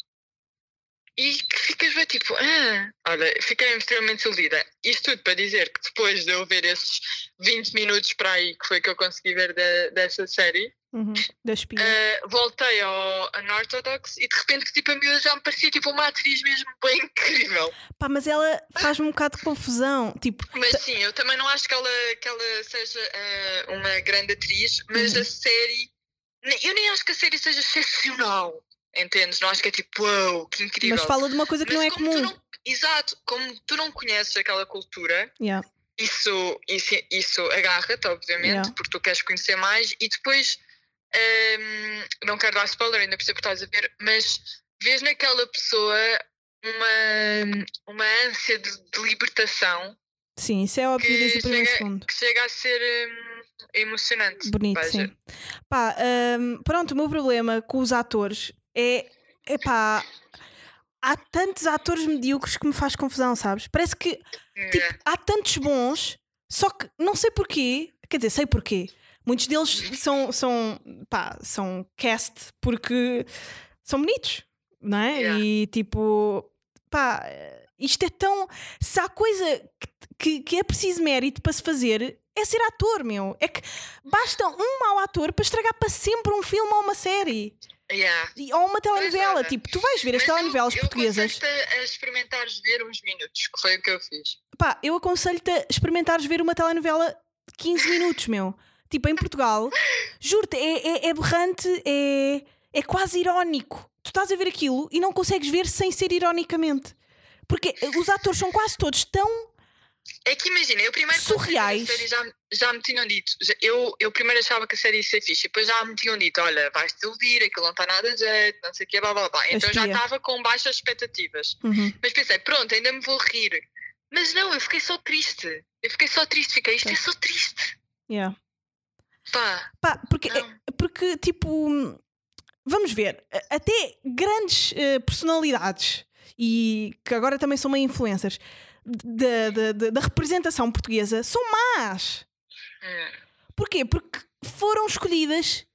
E que ficas bem tipo, ah, olha, fiquei extremamente iludida. Isto tudo para dizer que depois de eu ver esses 20 minutos para aí, que foi que eu consegui ver da, dessa série, Uhum. Da espia. ah, voltei ao Unorthodox e de repente que tipo, a miúda já me parecia tipo uma atriz mesmo bem incrível. Pá, mas ela faz-me um bocado de confusão. Tipo, Mas sim, eu também não acho que ela, que ela seja ah, uma grande atriz, mas Uhum. a série. Eu nem acho que a série seja excepcional. Entendes? Não acho que é tipo, uau, que incrível. Mas fala de uma coisa que Mas não é comum. não- exato, como tu não conheces aquela cultura, Yeah. isso, isso, isso agarra-te, obviamente, Yeah. porque tu queres conhecer mais e depois hum, não quero dar spoiler, ainda percebo que estás a ver, mas vês naquela pessoa uma, uma ânsia de, de libertação Sim, isso é óbvio que desde o primeiro chega, segundo. que chega a ser hum, emocionante. Bonito, veja. sim. Pá, hum, pronto, o meu problema com os atores é. é pá. Há tantos atores medíocres que me faz confusão, sabes? Parece que tipo, há tantos bons, só que não sei porquê. Quer dizer, sei porquê. Muitos deles são, são, pá, são cast porque são bonitos, não é? Yeah. E tipo, pá, isto é tão. Se há coisa que, que é preciso mérito para se fazer, é ser ator, meu. É que basta um mau ator para estragar para sempre um filme ou uma série. Yeah. Ou uma telenovela. Tipo, tu vais ver as Mas eu- telenovelas eu portuguesas. aconselho-te a experimentares ver uns minutos, que foi o que eu fiz. Pá, eu aconselho-te a experimentares ver uma telenovela de 15 minutos, meu. Tipo, em Portugal, juro-te, é, é, é berrante, é, é quase irónico. Tu estás a ver aquilo e não consegues ver sem ser ironicamente. Porque os atores são quase todos tão. É que imagina, eu primeiro fui ver a Surreais. série já, já me tinham dito, já- eu, eu primeiro achava que a série ia ser fixe, e depois já me tinham dito, olha, vais-te ouvir, aquilo não está nada de jeito, não sei o quê, blá blá blá. Então já espia. estava com baixas expectativas. Uhum. Mas pensei, pronto, ainda me vou rir. Mas não, eu fiquei só triste. Eu fiquei só triste, fiquei, isto é Pois. só triste. Yeah. Pá, Pá, porque, Não. porque, tipo, vamos ver, até grandes eh, personalidades e que agora também são meio influencers da, da, da- da representação portuguesa são más. hum. Porquê? Porque foram escolhidas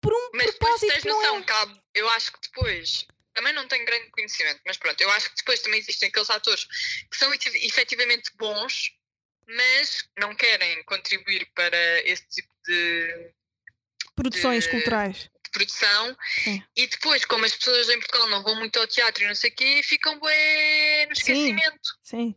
por um mas depois propósito tens não noção, é. cabe, eu acho que depois, também não tenho grande conhecimento, mas pronto, eu acho que depois também existem aqueles atores que são efet- efetivamente bons, mas não querem contribuir para esse tipo de, Produções de- culturais. Produção Sim. e depois, como as pessoas em Portugal não vão muito ao teatro e não sei o quê, ficam bué no Sim. esquecimento. Sim.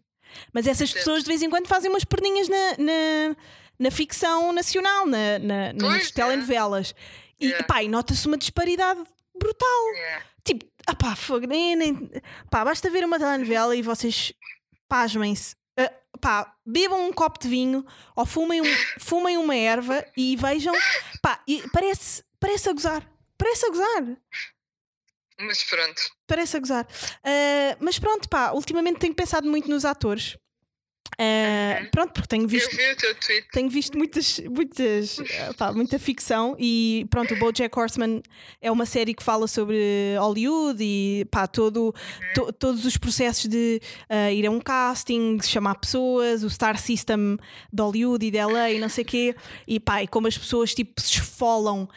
Mas essas pessoas de vez em quando fazem umas perninhas na, na, na ficção nacional, na, na- nas Pois, é. telenovelas. E, Yeah. pá, e nota-se uma disparidade brutal. Yeah. Tipo, ah pá, fogo, nem, nem- pá, basta ver uma telenovela e vocês pasmem-se. Ah, pá, bebam um copo de vinho ou fumem, um- fumem uma erva e vejam, pá, e parece, parece a gozar. Parece a gozar. Mas pronto. Parece a gozar. Ah, mas pronto, pá, ultimamente tenho pensado muito nos atores. Ah, Uhum. Pronto, porque tenho visto vi tenho visto muitas, muitas, eh, pá, muita ficção e pronto, o BoJack Horseman é uma série que fala sobre Hollywood e pá, todo, to- todos os processos de eh, ir a um casting, chamar pessoas, o star system de Hollywood e de LA e não sei o quê, e pá, e como as pessoas tipo se esfolam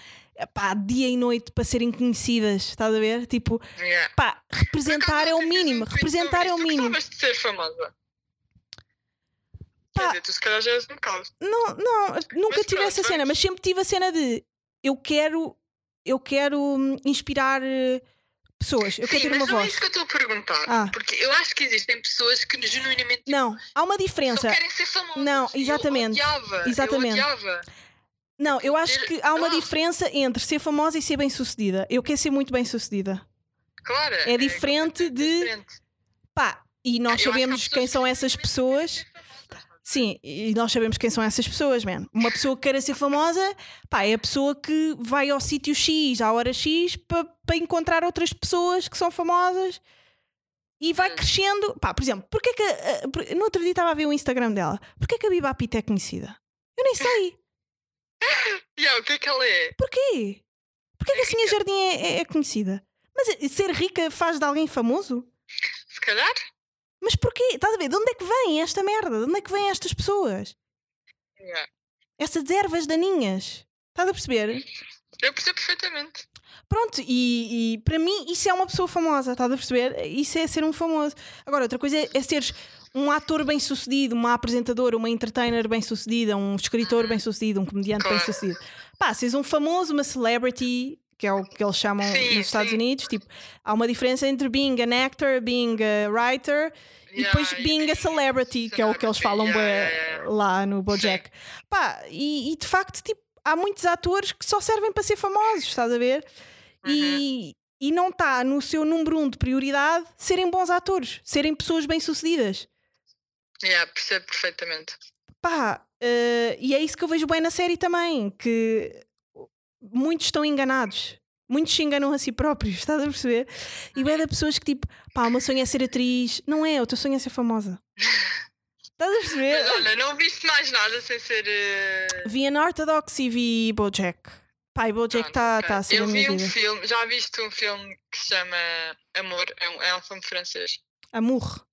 pá, dia e noite para serem conhecidas, estás a ver? Tipo, Yeah. pá, representar é o mínimo, representar é o mínimo. Gostavas de ser famosa. Pá. Quer dizer, tu se calhar já és um bocado. Não, não, nunca Mas tive pronto, essa cena, mas sempre tive a cena de eu quero, eu quero hum, inspirar eh, pessoas, eu quero Sim, ter uma mas não é voz. isso que eu estou a perguntar. Ah. Porque eu acho que existem pessoas que genuinamente Não, há uma só diferença. querem ser famosas. Não, exatamente, Eu odiava. exatamente. Eu odiava. Não, eu acho ter- que há uma Ah. diferença entre ser famosa e ser bem-sucedida. Eu quero ser muito bem-sucedida. Claro. É diferente completamente de- diferente. Pá, e nós Eu acho que sabemos quem são essas pessoas. Sim, e nós sabemos quem são essas pessoas, man. Uma pessoa que queira ser famosa, pá, é a pessoa que vai ao sítio X, à hora X, para encontrar outras pessoas que são famosas e vai crescendo. Pá, por exemplo, porque é que. por- no outro dia estava a ver o Instagram dela. Porquê que a Biba Pita é conhecida? Eu nem sei. Yeah, o que é que ela é? Porquê? Porquê que a Sinha Jardim é, é- é conhecida? Mas eh, ser rica faz de alguém famoso? Se calhar? Mas porquê? Estás a ver? De onde é que vem esta merda? De onde é que vêm estas pessoas? Yeah. Estas ervas daninhas? Estás a perceber? Eu percebo perfeitamente. Pronto, e, e para mim isso é uma pessoa famosa, estás a perceber? Isso é ser um famoso. Agora, outra coisa é, é seres um ator bem sucedido, uma apresentadora, uma entertainer bem sucedida, um escritor bem sucedido, um comediante bem sucedido. Pá, seres um famoso, uma celebrity, que é o que eles chamam Sim, nos Estados sim. Unidos, tipo, há uma diferença entre being an actor, being a writer e Yeah, depois e being a being celebrity, que é o que eles celebrity, falam yeah, yeah. lá no Bojack. Pá, e, e de facto, tipo, há muitos atores que só servem para ser famosos, estás a ver? Uhum. E, e não está no seu número um de prioridade serem bons atores, serem pessoas bem-sucedidas. Yeah, percebo perfeitamente. Pá, uh, e é isso que eu vejo bem na série também, que muitos estão enganados. Muitos se enganam a si próprios, estás a perceber? E bem da pessoas que tipo, pá, o meu sonho é ser atriz. Não é, o teu sonho é ser famosa. Estás a perceber? Mas olha, não viste mais nada sem ser. Uh... Vi Unorthodox e vi Bojack. Pai, Bojack está okay. tá a ser Eu vi um vida. filme, já viste um filme que se chama Amor, é um, é um filme francês. Amour.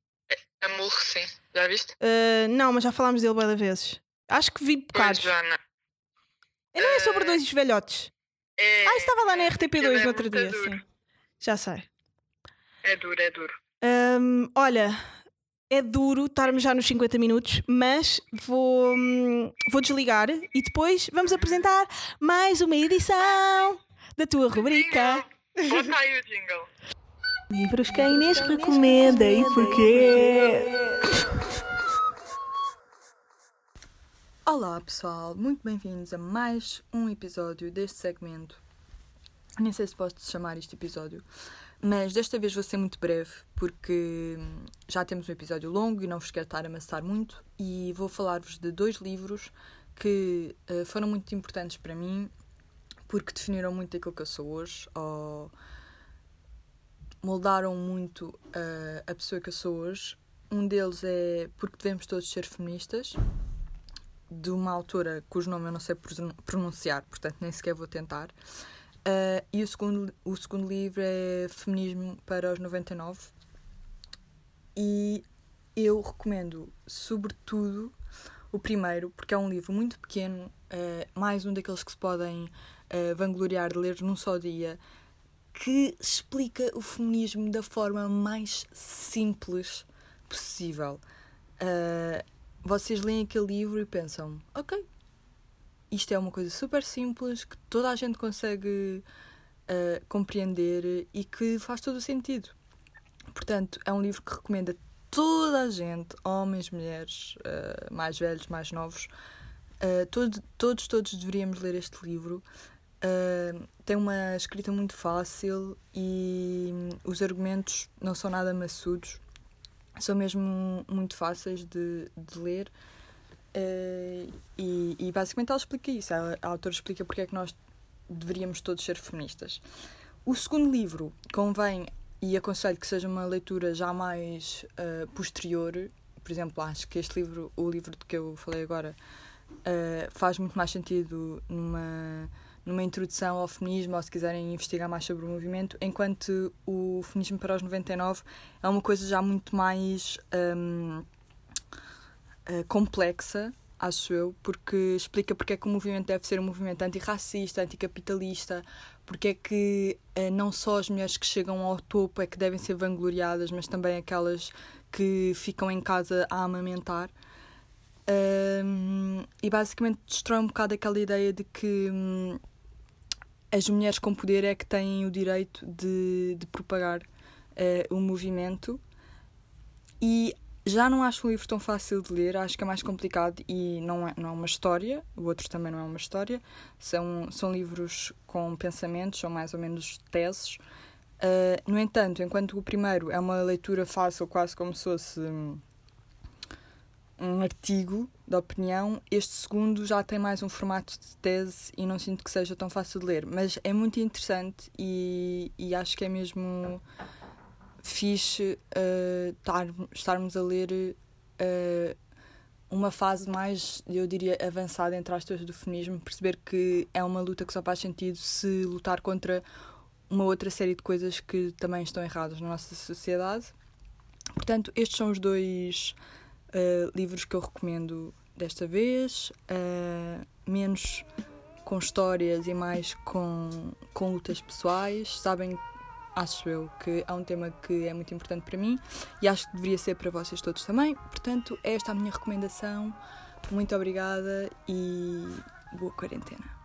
Amour, sim. Já viste? Uh, não, mas já falámos dele várias vezes. Acho que vi bocados. Pois, Joana. E não é sobre dois velhotes. É, Ah, estava lá na é, RTP2 aquilo é no outro dia, duro. sim. Já sei. É duro, é duro. Hum, olha, é duro estarmos já nos 50 minutos, mas vou, hum, vou desligar e depois vamos apresentar mais uma edição da tua rubrica. Bota aí o jingle. Livros que a Inês recomenda e porquê? Olá pessoal, muito bem-vindos a mais um episódio deste segmento. Nem sei se posso chamar este episódio, mas desta vez vou ser muito breve porque hum, já temos um episódio longo e não vos quero estar a amassar muito e vou falar-vos de dois livros que eh, foram muito importantes para mim porque definiram muito aquilo que eu sou hoje ou moldaram muito eh, a pessoa que eu sou hoje. Um deles é Porque Devemos Todos Ser Feministas, de uma autora cujo nome eu não sei pron- pronunciar, portanto nem sequer vou tentar. Uh, e o segundo, o segundo livro é Feminismo para os 99. E eu recomendo, sobretudo, o primeiro, porque é um livro muito pequeno, uh, mais um daqueles que se podem uh, vangloriar de ler num só dia, que explica o feminismo da forma mais simples possível. Uh, vocês leem aquele livro e pensam: ok, isto é uma coisa super simples que toda a gente consegue uh, compreender e que faz todo o sentido. Portanto, é um livro que recomendo a toda a gente, homens, mulheres, uh, mais velhos, mais novos. Uh, todo, todos, todos deveríamos ler este livro. Uh, tem uma escrita muito fácil e os argumentos não são nada maçudos são mesmo muito fáceis de, de ler uh, e, e basicamente ela explica isso. A, a autora explica porque é que nós deveríamos todos ser feministas. O segundo livro convém e aconselho que seja uma leitura já mais uh, posterior. Por exemplo, acho que este livro, o livro de que eu falei agora, uh, faz muito mais sentido numa numa introdução ao feminismo ou se quiserem investigar mais sobre o movimento, enquanto o feminismo para os 99 é uma coisa já muito mais um, uh, complexa, acho eu, porque explica porque é que o movimento deve ser um movimento antirracista, anticapitalista, porque é que uh, não só as mulheres que chegam ao topo é que devem ser vangloriadas, mas também aquelas que ficam em casa a amamentar. Um, e basicamente destrói um bocado aquela ideia de que hum, as mulheres com poder é que têm o direito de, de propagar uh, o movimento e já não acho um livro tão fácil de ler, acho que é mais complicado e não é, não é uma história, o outro também não é uma história, são, são livros com pensamentos, são mais ou menos teses. Uh, no entanto, enquanto o primeiro é uma leitura fácil, quase como se fosse hum, um artigo de opinião, este segundo já tem mais um formato de tese e não sinto que seja tão fácil de ler, mas é muito interessante e, e acho que é mesmo fixe uh, tar, estarmos a ler uh, uma fase mais, eu diria, avançada entre aspas do feminismo, perceber que é uma luta que só faz sentido se lutar contra uma outra série de coisas que também estão erradas na nossa sociedade. Portanto, estes são os dois Uh, livros que eu recomendo desta vez, menos com histórias e mais com, com lutas pessoais. Sabem, acho eu, que é um tema que é muito importante para mim e acho que deveria ser para vocês todos também. Portanto, esta é a minha recomendação. Muito obrigada e boa quarentena.